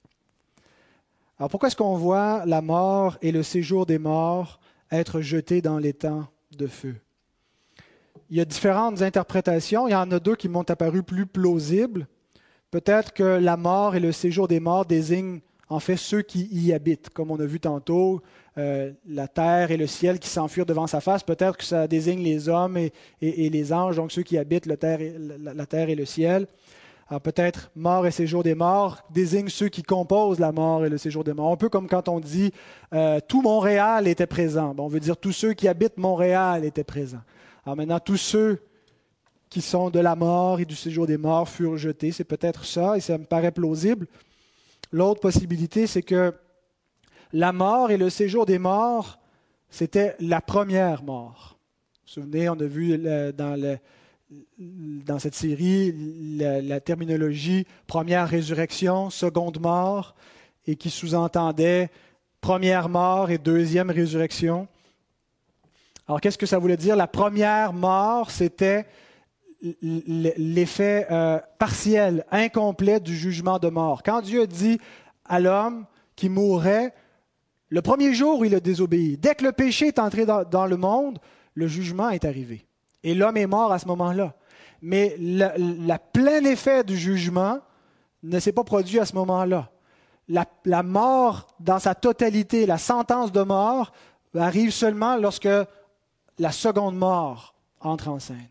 Alors pourquoi est-ce qu'on voit la mort et le séjour des morts être jetés dans les temps de feu? Il y a différentes interprétations. Il y en a deux qui m'ont apparu plus plausibles. Peut-être que la mort et le séjour des morts désignent en fait ceux qui y habitent, comme on a vu tantôt, euh, la terre et le ciel qui s'enfuirent devant sa face. Peut-être que ça désigne les hommes et, les anges, donc ceux qui habitent la, terre et le ciel. Peut-être mort et séjour des morts désigne ceux qui composent la mort et le séjour des morts. Un peu comme quand on dit euh, tout Montréal était présent. on veut dire tous ceux qui habitent Montréal étaient présents. Maintenant, tous ceux qui sont de la mort et du séjour des morts furent jetés. C'est peut-être ça, et ça me paraît plausible. L'autre possibilité, c'est que la mort et le séjour des morts c'était la première mort. Vous vous souvenez, on a vu dans, dans cette série la, terminologie première résurrection, seconde mort, et qui sous-entendait première mort et deuxième résurrection. Alors, qu'est-ce que ça voulait dire? La première mort, c'était l'effet euh, partiel, incomplet du jugement de mort. Quand Dieu dit à l'homme qui mourrait, le premier jour où il a désobéi, dès que le péché est entré dans, le monde, le jugement est arrivé. Et l'homme est mort à ce moment-là. Mais le plein effet du jugement ne s'est pas produit à ce moment-là. la, mort dans sa totalité, la sentence de mort, arrive seulement lorsque la seconde mort entre en scène.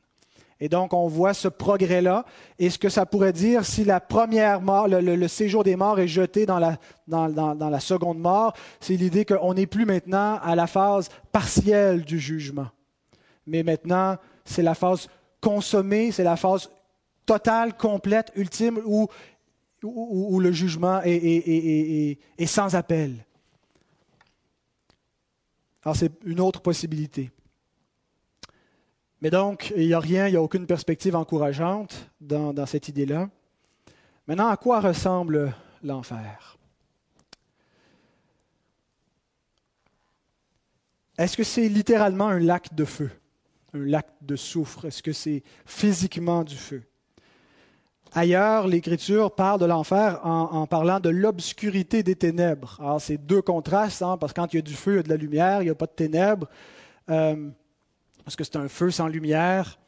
Et donc, on voit ce progrès-là. Et ce que ça pourrait dire si la première mort, le, séjour des morts est jeté dans la, dans, la seconde mort, c'est l'idée qu'on n'est plus maintenant à la phase partielle du jugement. Mais maintenant, c'est la phase consommée, c'est la phase totale, complète, ultime, où, où, le jugement est, est sans appel. Alors, c'est une autre possibilité. Mais donc, il n'y a rien, il n'y a aucune perspective encourageante dans, cette idée-là. Maintenant, à quoi ressemble l'enfer? Est-ce que c'est littéralement un lac de feu, un lac de soufre? Est-ce que c'est physiquement du feu? Ailleurs, l'Écriture parle de l'enfer en, parlant de l'obscurité des ténèbres. Alors, c'est deux contrastes, hein, parce que quand il y a du feu, il y a de la lumière, il n'y a pas de ténèbres. Euh, parce que c'est un feu sans lumière.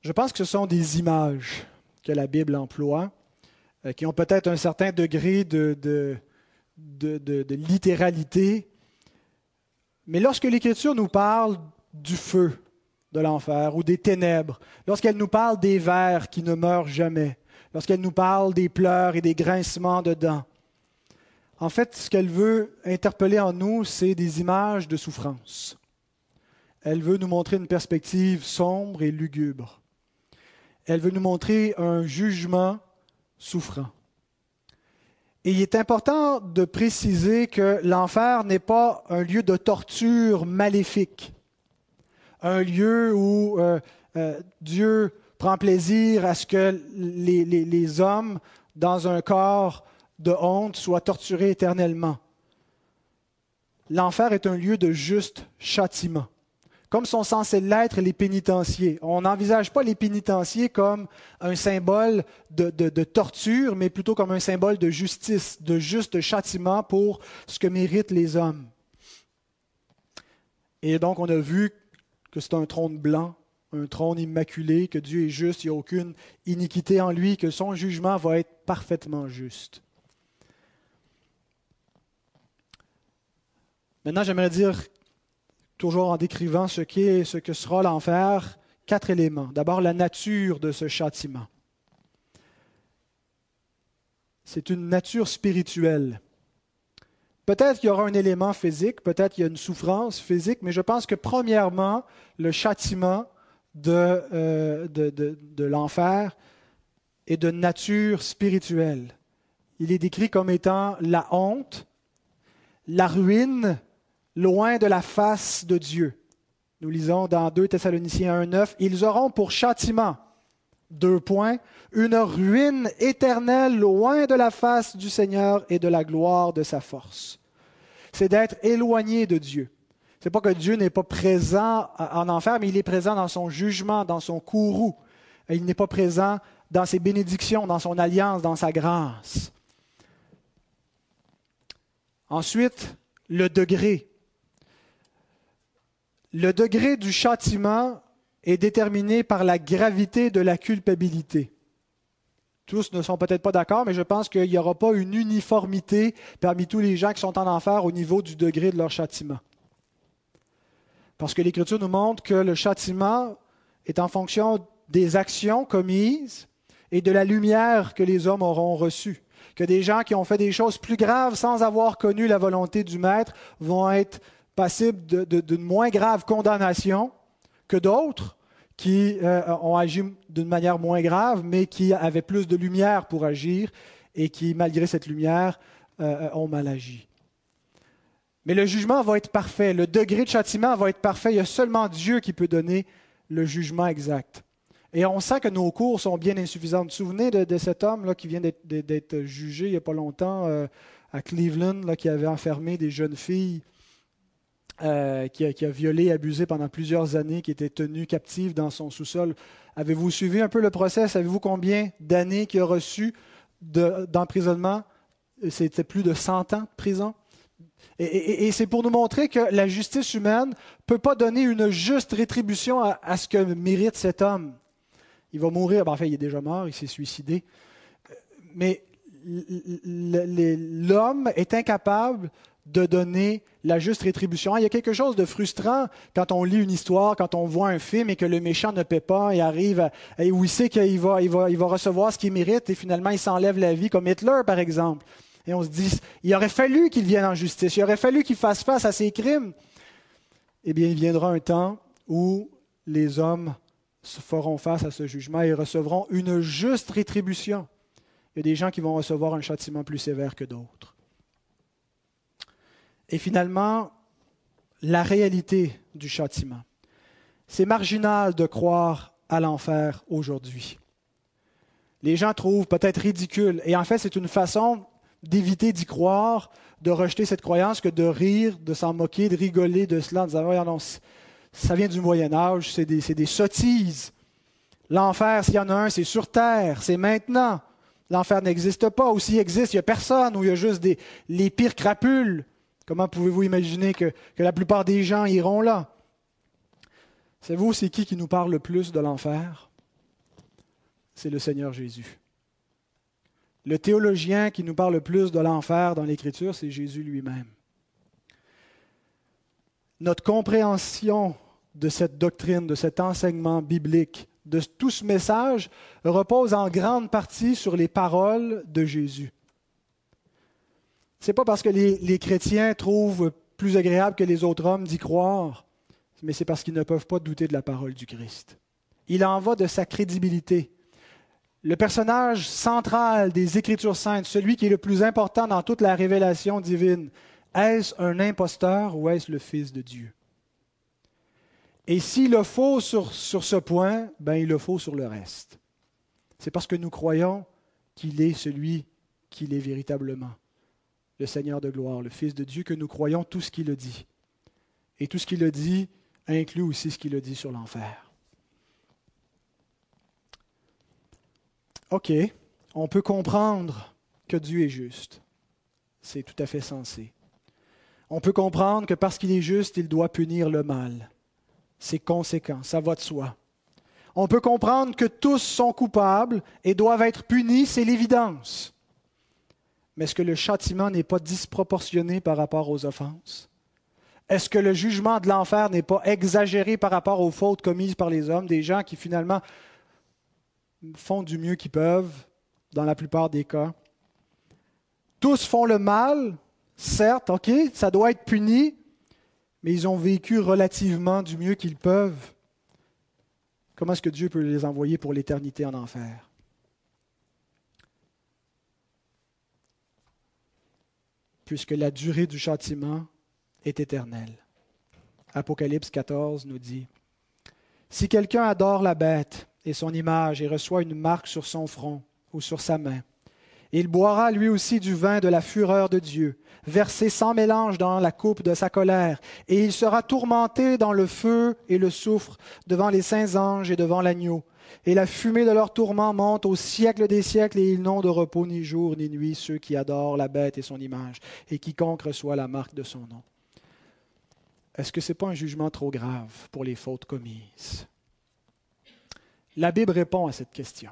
Je pense que ce sont des images que la Bible emploie, euh, qui ont peut-être un certain degré de, de, de, littéralité. Mais lorsque l'Écriture nous parle du feu de l'enfer ou des ténèbres, lorsqu'elle nous parle des vers qui ne meurent jamais, lorsqu'elle nous parle des pleurs et des grincements de dents, en fait, ce qu'elle veut interpeller en nous, c'est des images de souffrance elle veut nous montrer une perspective sombre et lugubre. Elle veut nous montrer un jugement souffrant. Et il est important de préciser que l'enfer n'est pas un lieu de torture maléfique, un lieu où euh, euh, Dieu prend plaisir à ce que les, les hommes, dans un corps de honte, soient torturés éternellement. L'enfer est un lieu de juste châtiment comme sont censés l'être les pénitenciers. On n'envisage pas les pénitenciers comme un symbole de, torture, mais plutôt comme un symbole de justice, de juste châtiment pour ce que méritent les hommes. Et donc, on a vu que c'est un trône blanc, un trône immaculé, que Dieu est juste, il n'y a aucune iniquité en lui, que son jugement va être parfaitement juste. Maintenant, j'aimerais dire toujours en décrivant ce qu'est, ce que sera l'enfer, quatre éléments. D'abord, la nature de ce châtiment. C'est une nature spirituelle. Peut-être qu'il y aura un élément physique, peut-être qu'il y a une souffrance physique, mais je pense que premièrement, le châtiment de, euh, l'enfer est de nature spirituelle. Il est décrit comme étant la honte, la ruine loin de la face de Dieu. Nous lisons dans 2 Thessaloniciens 1.9, ils auront pour châtiment, deux points, une ruine éternelle loin de la face du Seigneur et de la gloire de sa force. C'est d'être éloigné de Dieu. Ce n'est pas que Dieu n'est pas présent en enfer, mais il est présent dans son jugement, dans son courroux. Il n'est pas présent dans ses bénédictions, dans son alliance, dans sa grâce. Ensuite, le degré le degré du châtiment est déterminé par la gravité de la culpabilité. Tous ne sont peut-être pas d'accord, mais je pense qu'il n'y aura pas une uniformité parmi tous les gens qui sont en enfer au niveau du degré de leur châtiment. Parce que l'Écriture nous montre que le châtiment est en fonction des actions commises et de la lumière que les hommes auront reçue. Que des gens qui ont fait des choses plus graves sans avoir connu la volonté du Maître vont être passibles d'une moins grave condamnation que d'autres qui euh, ont agi d'une manière moins grave, mais qui avaient plus de lumière pour agir et qui, malgré cette lumière, euh, ont mal agi. Mais le jugement va être parfait, le degré de châtiment va être parfait. Il y a seulement Dieu qui peut donner le jugement exact. Et on sent que nos cours sont bien insuffisants. Vous vous de, cet homme là, qui vient d'être jugé il n'y a pas longtemps euh, à Cleveland, là, qui avait enfermé des jeunes filles, euh, qui, a, violé, abusé pendant plusieurs années, qui était tenu captive dans son sous-sol. Avez-vous suivi un peu le procès? Savez-vous combien d'années qu'il a reçu d'emprisonnement? C'était plus de 100 ans de prison? Et, c'est pour nous montrer que la justice humaine ne peut pas donner une juste rétribution à ce que mérite cet homme il va mourir. Ben, en il est déjà mort, il s'est suicidé. Mais l'homme est incapable de donner la juste rétribution. Il y a quelque chose de frustrant quand on lit une histoire, quand on voit un film et que le méchant ne paie pas et arrive et où il sait qu'il va, il recevoir ce qu'il mérite et finalement il s'enlève la vie, comme Hitler par exemple. Et on se dit, il aurait fallu qu'il vienne en justice, il aurait fallu qu'il fasse face à ses crimes. Eh bien, il viendra un temps où les hommes feront face à ce jugement et recevront une juste rétribution. Il y a des gens qui vont recevoir un châtiment plus sévère que d'autres. Et finalement, la réalité du châtiment. C'est marginal de croire à l'enfer aujourd'hui. Les gens trouvent peut-être ridicule, et en fait c'est une façon d'éviter d'y croire, de rejeter cette croyance, que de rire, de s'en moquer, de rigoler de cela, en disant, ça vient du Moyen Âge, c'est des, des, sottises. L'enfer, s'il y en a un, c'est sur terre, c'est maintenant. L'enfer n'existe pas, ou s'il existe, il n'y a personne, ou il y a juste les pires crapules. Comment pouvez-vous imaginer que, la plupart des gens iront là? Savez-vous, c'est qui qui nous parle le plus de l'enfer? C'est le Seigneur Jésus. Le théologien qui nous parle le plus de l'enfer dans l'Écriture, c'est Jésus lui-même. Notre compréhension de cette doctrine, de cet enseignement biblique, de tout ce message repose en grande partie sur les paroles de Jésus. N'est pas parce que les, les, chrétiens trouvent plus agréable que les autres hommes d'y croire, mais c'est parce qu'ils ne peuvent pas douter de la parole du Christ. Il en va de sa crédibilité. Le personnage central des Écritures saintes, celui qui est le plus important dans toute la révélation divine, est-ce un imposteur ou est-ce le Fils de Dieu? Et s'il le faut sur, sur ce point, ben il le faut sur le reste. C'est parce que nous croyons qu'il est celui qu'il est véritablement, le Seigneur de gloire, le Fils de Dieu, que nous croyons tout ce qu'il a dit. Et tout ce qu'il a dit inclut aussi ce qu'il a dit sur l'enfer. OK, on peut comprendre que Dieu est juste. C'est tout à fait sensé. On peut comprendre que parce qu'il est juste, il doit punir le mal c'est conséquent, ça va de soi. On peut comprendre que tous sont coupables et doivent être punis, c'est l'évidence. Mais est-ce que le châtiment n'est pas disproportionné par rapport aux offenses? Est-ce que le jugement de l'enfer n'est pas exagéré par rapport aux fautes commises par les hommes, des gens qui finalement font du mieux qu'ils peuvent dans la plupart des cas? Tous font le mal, certes, ok, ça doit être puni, mais ils ont vécu relativement du mieux qu'ils peuvent. Comment est-ce que Dieu peut les envoyer pour l'éternité en enfer? Puisque la durée du châtiment est éternelle. Apocalypse 14 nous dit, Si quelqu'un adore la bête et son image et reçoit une marque sur son front ou sur sa main, il boira lui aussi du vin de la fureur de Dieu, versé sans mélange dans la coupe de sa colère, et il sera tourmenté dans le feu et le soufre devant les saints anges et devant l'agneau. Et la fumée de leur tourment monte au siècle des siècles, et ils n'ont de repos ni jour ni nuit, ceux qui adorent la bête et son image, et quiconque reçoit la marque de son nom. Est-ce que ce n'est pas un jugement trop grave pour les fautes commises? La Bible répond à cette question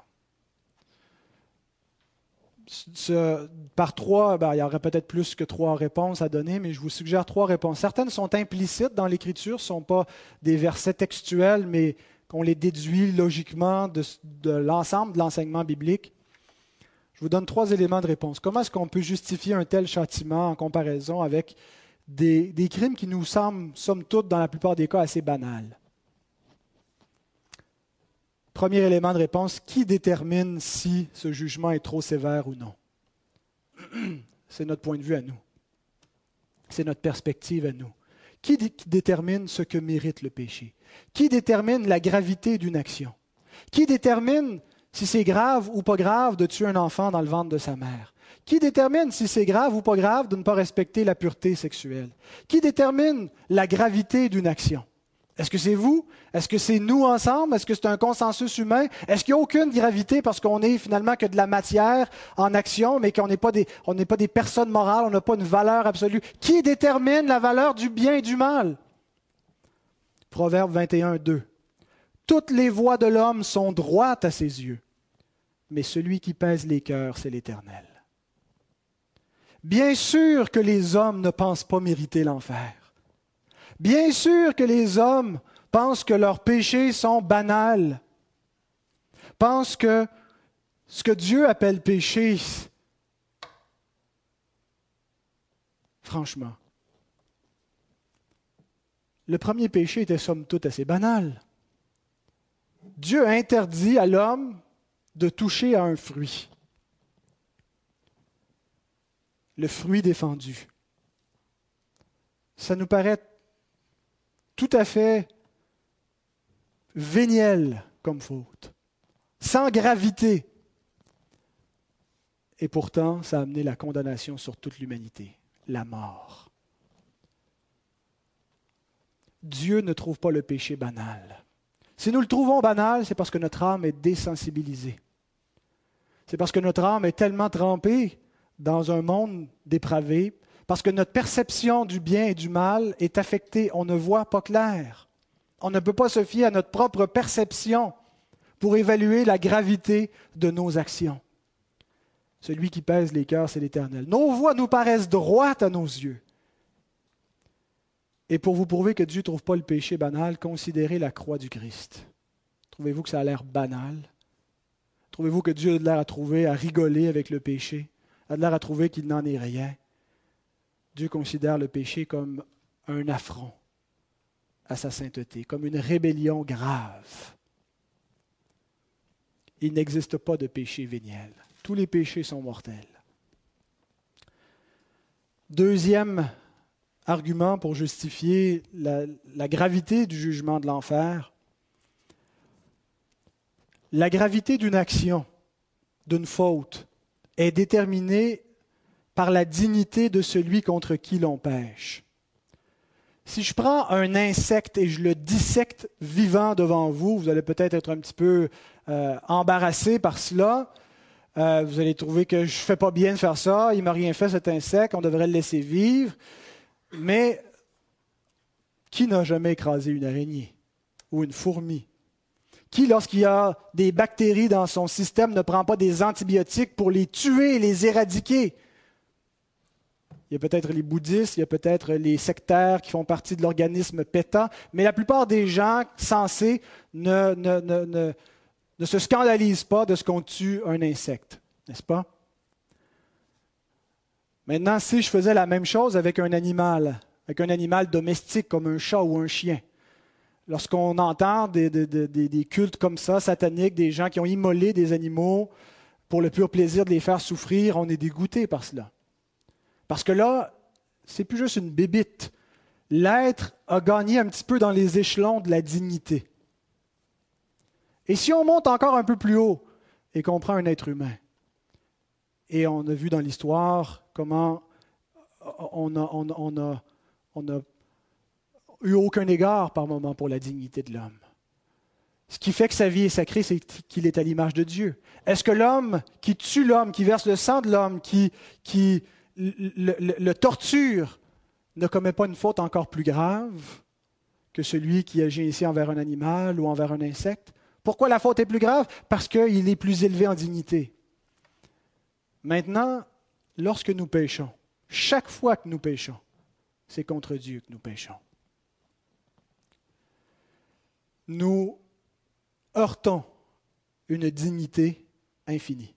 par trois, ben, il y aurait peut-être plus que trois réponses à donner, mais je vous suggère trois réponses. Certaines sont implicites dans l'Écriture, ne sont pas des versets textuels, mais qu'on les déduit logiquement de, l'ensemble de l'enseignement biblique. Je vous donne trois éléments de réponse. Comment est-ce qu'on peut justifier un tel châtiment en comparaison avec des, des crimes qui nous semblent, somme toute, dans la plupart des cas, assez banals? Premier élément de réponse, qui détermine si ce jugement est trop sévère ou non? C'est notre point de vue à nous. C'est notre perspective à nous. Qui, détermine ce que mérite le péché? Qui détermine la gravité d'une action? Qui détermine si c'est grave ou pas grave de tuer un enfant dans le ventre de sa mère? Qui détermine si c'est grave ou pas grave de ne pas respecter la pureté sexuelle? Qui détermine la gravité d'une action? Est-ce que c'est vous? Est-ce que c'est nous ensemble? Est-ce que c'est un consensus humain? Est-ce qu'il n'y a aucune gravité parce qu'on est finalement que de la matière en action, mais qu'on n'est pas, des, pas des personnes morales, on n'a pas une valeur absolue? Qui détermine la valeur du bien et du mal? Proverbe 21, 2. Toutes les voies de l'homme sont droites à ses yeux, mais celui qui pèse les cœurs, c'est l'Éternel. Bien sûr que les hommes ne pensent pas mériter l'enfer. Bien sûr que les hommes pensent que leurs péchés sont banals, pensent que ce que Dieu appelle péché, franchement, le premier péché était somme toute assez banal. Dieu interdit à l'homme de toucher à un fruit, le fruit défendu. Ça nous paraît tout à fait véniel comme faute, sans gravité. Et pourtant, ça a amené la condamnation sur toute l'humanité, la mort. Dieu ne trouve pas le péché banal. Si nous le trouvons banal, c'est parce que notre âme est désensibilisée. C'est parce que notre âme est tellement trempée dans un monde dépravé, parce que notre perception du bien et du mal est affectée, on ne voit pas clair. On ne peut pas se fier à notre propre perception pour évaluer la gravité de nos actions. Celui qui pèse les cœurs, c'est l'Éternel. Nos voix nous paraissent droites à nos yeux. Et pour vous prouver que Dieu ne trouve pas le péché banal, considérez la croix du Christ. Trouvez-vous que ça a l'air banal? Trouvez-vous que Dieu a l'air à trouver, à rigoler avec le péché? A l'air à trouver qu'il n'en est rien? Dieu considère le péché comme un affront à sa sainteté, comme une rébellion grave. Il n'existe pas de péché véniel. Tous les péchés sont mortels. Deuxième argument pour justifier la, la gravité du jugement de l'enfer, la gravité d'une action, d'une faute, est déterminée par la dignité de celui contre qui l'on pêche. Si je prends un insecte et je le dissecte vivant devant vous, vous allez peut-être être un petit peu euh, embarrassé par cela. Euh, vous allez trouver que je ne fais pas bien de faire ça, il m'a rien fait cet insecte, on devrait le laisser vivre. Mais qui n'a jamais écrasé une araignée ou une fourmi? Qui, lorsqu'il y a des bactéries dans son système, ne prend pas des antibiotiques pour les tuer et les éradiquer? Il y a peut-être les bouddhistes, il y a peut-être les sectaires qui font partie de l'organisme PETA, mais la plupart des gens sensés ne, ne, se scandalisent pas de ce qu'on tue un insecte, n'est-ce pas? Maintenant, si je faisais la même chose avec un animal, avec un animal domestique comme un chat ou un chien, lorsqu'on entend des, des, cultes comme ça, sataniques, des gens qui ont immolé des animaux pour le pur plaisir de les faire souffrir, on est dégoûté par cela. Parce que là, c'est plus juste une bébite. L'être a gagné un petit peu dans les échelons de la dignité. Et si on monte encore un peu plus haut et qu'on prend un être humain, et on a vu dans l'histoire comment on n'a on eu aucun égard par moment pour la dignité de l'homme. Ce qui fait que sa vie est sacrée, c'est qu'il est à l'image de Dieu. Est-ce que l'homme qui tue l'homme, qui verse le sang de l'homme, qui le, torture ne commet pas une faute encore plus grave que celui qui agit ici envers un animal ou envers un insecte. Pourquoi la faute est plus grave? Parce qu'il est plus élevé en dignité. Maintenant, lorsque nous péchons, chaque fois que nous péchons, c'est contre Dieu que nous péchons. Nous heurtons une dignité infinie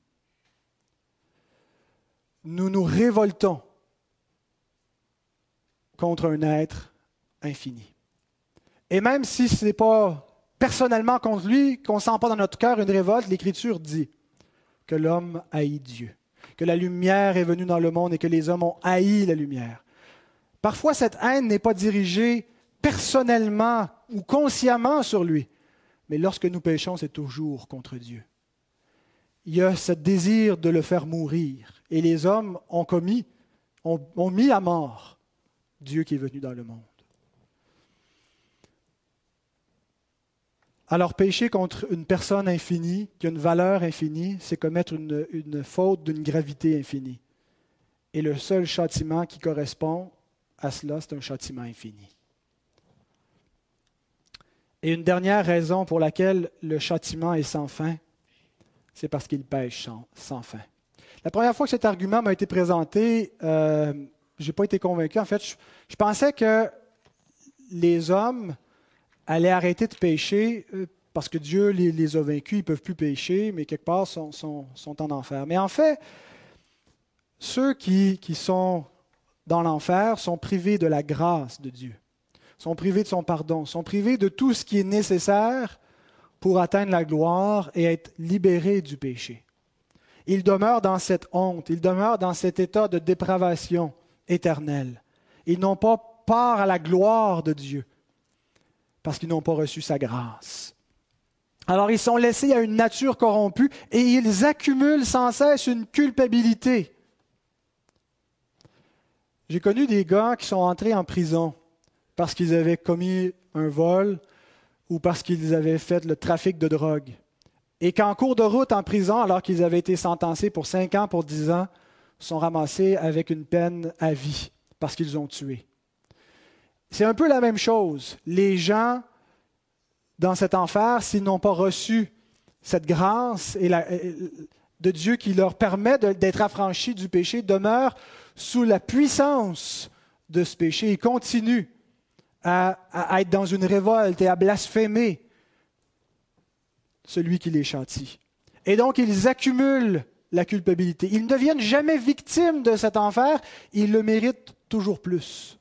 nous nous révoltons contre un être infini. Et même si ce n'est pas personnellement contre lui, qu'on ne sent pas dans notre cœur une révolte, l'Écriture dit que l'homme haït Dieu, que la lumière est venue dans le monde et que les hommes ont haï la lumière. Parfois, cette haine n'est pas dirigée personnellement ou consciemment sur lui, mais lorsque nous péchons, c'est toujours contre Dieu. Il y a ce désir de le faire mourir, et les hommes ont commis, ont, mis à mort Dieu qui est venu dans le monde. Alors pécher contre une personne infinie, qui a une valeur infinie, c'est commettre une, une faute d'une gravité infinie. Et le seul châtiment qui correspond à cela, c'est un châtiment infini. Et une dernière raison pour laquelle le châtiment est sans fin, c'est parce qu'il pêche sans, fin. La première fois que cet argument m'a été présenté, euh, je n'ai pas été convaincu. En fait, je pensais que les hommes allaient arrêter de pécher euh, parce que Dieu les, a vaincus, ils ne peuvent plus pécher, mais quelque part sont, sont, en enfer. Mais en fait, ceux qui, qui sont dans l'enfer sont privés de la grâce de Dieu, sont privés de son pardon, sont privés de tout ce qui est nécessaire pour atteindre la gloire et être libérés du péché. Ils demeurent dans cette honte, ils demeurent dans cet état de dépravation éternelle. Ils n'ont pas part à la gloire de Dieu parce qu'ils n'ont pas reçu sa grâce. Alors ils sont laissés à une nature corrompue et ils accumulent sans cesse une culpabilité. J'ai connu des gars qui sont entrés en prison parce qu'ils avaient commis un vol ou parce qu'ils avaient fait le trafic de drogue. Et qu'en cours de route en prison, alors qu'ils avaient été sentencés pour cinq ans, pour dix ans, sont ramassés avec une peine à vie parce qu'ils ont tué. C'est un peu la même chose. Les gens dans cet enfer, s'ils n'ont pas reçu cette grâce et de Dieu qui leur permet d'être affranchis du péché, demeurent sous la puissance de ce péché et continuent à être dans une révolte et à blasphémer celui qui les châtie. Et donc, ils accumulent la culpabilité. Ils ne deviennent jamais victimes de cet enfer, ils le méritent toujours plus.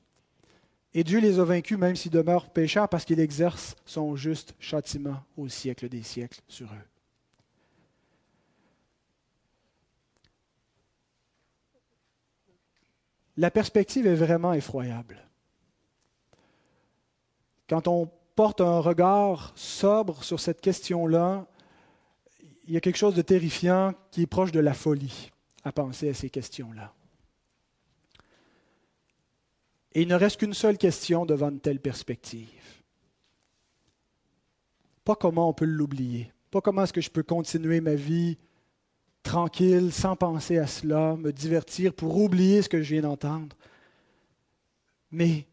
Et Dieu les a vaincus même s'ils demeurent pécheurs parce qu'il exerce son juste châtiment au siècle des siècles sur eux. La perspective est vraiment effroyable. Quand on porte un regard sobre sur cette question-là, il y a quelque chose de terrifiant qui est proche de la folie à penser à ces questions-là. Et il ne reste qu'une seule question devant une telle perspective. Pas comment on peut l'oublier, pas comment est-ce que je peux continuer ma vie tranquille, sans penser à cela, me divertir pour oublier ce que je viens d'entendre, mais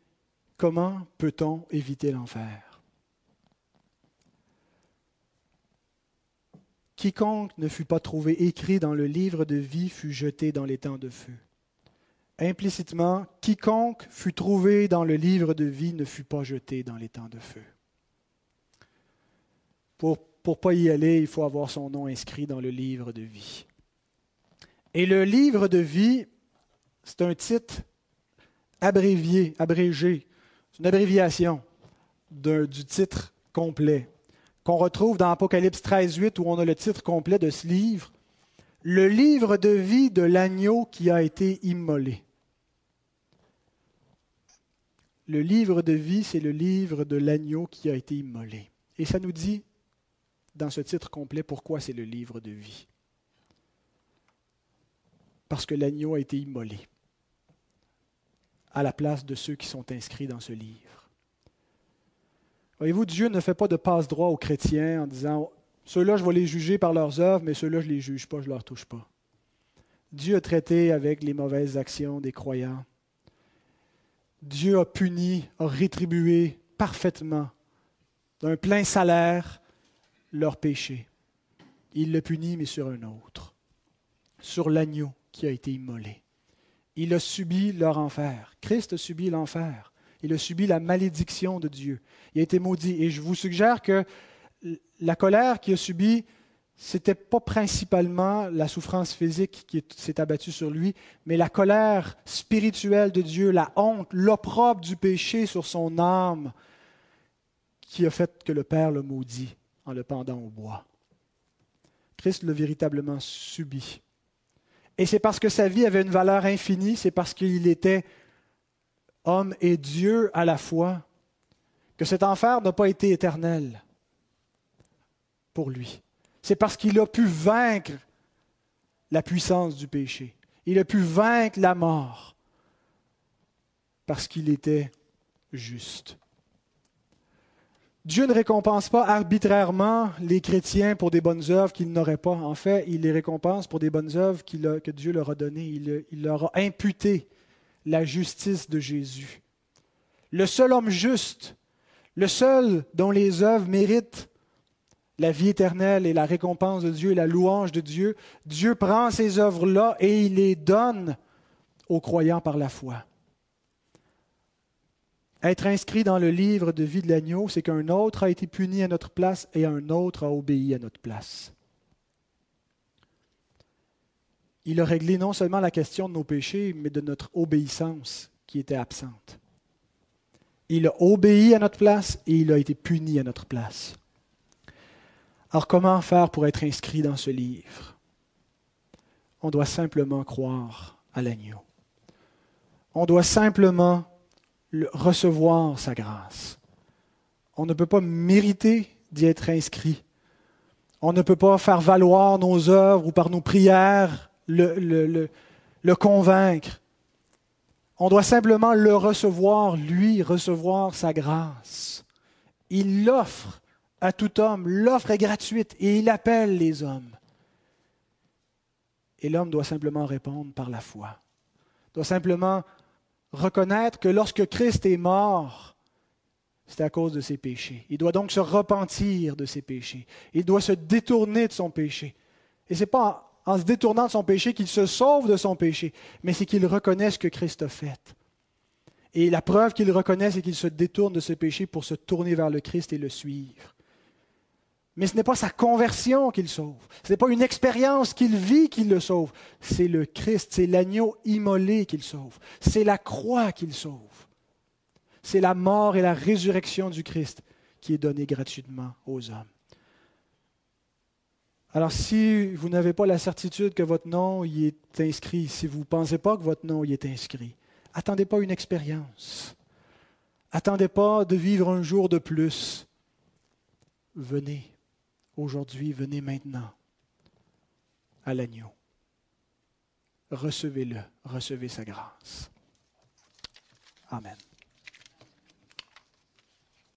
comment peut-on éviter l'enfer? Quiconque ne fut pas trouvé écrit dans le livre de vie fut jeté dans les temps de feu implicitement, quiconque fut trouvé dans le livre de vie ne fut pas jeté dans les temps de feu. Pour ne pas y aller, il faut avoir son nom inscrit dans le livre de vie. Et le livre de vie, c'est un titre abrévié, abrégé. C'est une abréviation du titre complet qu'on retrouve dans Apocalypse 13, 8, où on a le titre complet de ce livre. Le livre de vie de l'agneau qui a été immolé. Le livre de vie, c'est le livre de l'agneau qui a été immolé. Et ça nous dit, dans ce titre complet, pourquoi c'est le livre de vie. Parce que l'agneau a été immolé à la place de ceux qui sont inscrits dans ce livre. Voyez-vous, Dieu ne fait pas de passe-droit aux chrétiens en disant ceux-là, je vais les juger par leurs œuvres, mais ceux-là, je ne les juge pas, je ne leur touche pas. Dieu a traité avec les mauvaises actions des croyants Dieu a puni, a rétribué parfaitement, d'un plein salaire, leur péché. Il le punit, mais sur un autre, sur l'agneau qui a été immolé. Il a subi leur enfer. Christ a subi l'enfer. Il a subi la malédiction de Dieu. Il a été maudit. Et je vous suggère que la colère qu'il a subie c'était pas principalement la souffrance physique qui s'est abattue sur lui, mais la colère spirituelle de Dieu, la honte, l'opprobre du péché sur son âme, qui a fait que le Père le maudit en le pendant au bois. Christ l'a véritablement subi. Et c'est parce que sa vie avait une valeur infinie, c'est parce qu'il était homme et Dieu à la fois, que cet enfer n'a pas été éternel pour lui. C'est parce qu'il a pu vaincre la puissance du péché. Il a pu vaincre la mort parce qu'il était juste. Dieu ne récompense pas arbitrairement les chrétiens pour des bonnes œuvres qu'ils n'auraient pas. En fait, il les récompense pour des bonnes œuvres que Dieu leur a données. Il, leur a imputé la justice de Jésus. Le seul homme juste, le seul dont les œuvres méritent la vie éternelle et la récompense de Dieu et la louange de Dieu, Dieu prend ces œuvres-là et il les donne aux croyants par la foi. Être inscrit dans le livre de vie de l'agneau, c'est qu'un autre a été puni à notre place et un autre a obéi à notre place. Il a réglé non seulement la question de nos péchés, mais de notre obéissance qui était absente. Il a obéi à notre place et il a été puni à notre place. Alors comment faire pour être inscrit dans ce livre? On doit simplement croire à l'agneau. On doit simplement recevoir sa grâce. On ne peut pas mériter d'y être inscrit. On ne peut pas faire valoir nos œuvres ou par nos prières le, convaincre. On doit simplement le recevoir, lui, recevoir sa grâce. Il l'offre à tout homme. L'offre est gratuite et il appelle les hommes. Et l'homme doit simplement répondre par la foi. doit simplement reconnaître que lorsque Christ est mort, c'est à cause de ses péchés. Il doit donc se repentir de ses péchés. Il doit se détourner de son péché. Et ce n'est pas en, se détournant de son péché qu'il se sauve de son péché, mais c'est qu'il reconnaisse ce que Christ a fait. Et la preuve qu'il reconnaît, c'est qu'il se détourne de ce péché pour se tourner vers le Christ et le suivre. Mais ce n'est pas sa conversion qu'il sauve. Ce n'est pas une expérience qu'il vit qui le sauve. C'est le Christ, c'est l'agneau immolé qu'il sauve. C'est la croix qu'il sauve. C'est la mort et la résurrection du Christ qui est donnée gratuitement aux hommes. Alors si vous n'avez pas la certitude que votre nom y est inscrit, si vous ne pensez pas que votre nom y est inscrit, attendez pas une expérience. Attendez pas de vivre un jour de plus. Venez Aujourd'hui, venez maintenant à l'agneau. Recevez-le, recevez sa grâce. Amen.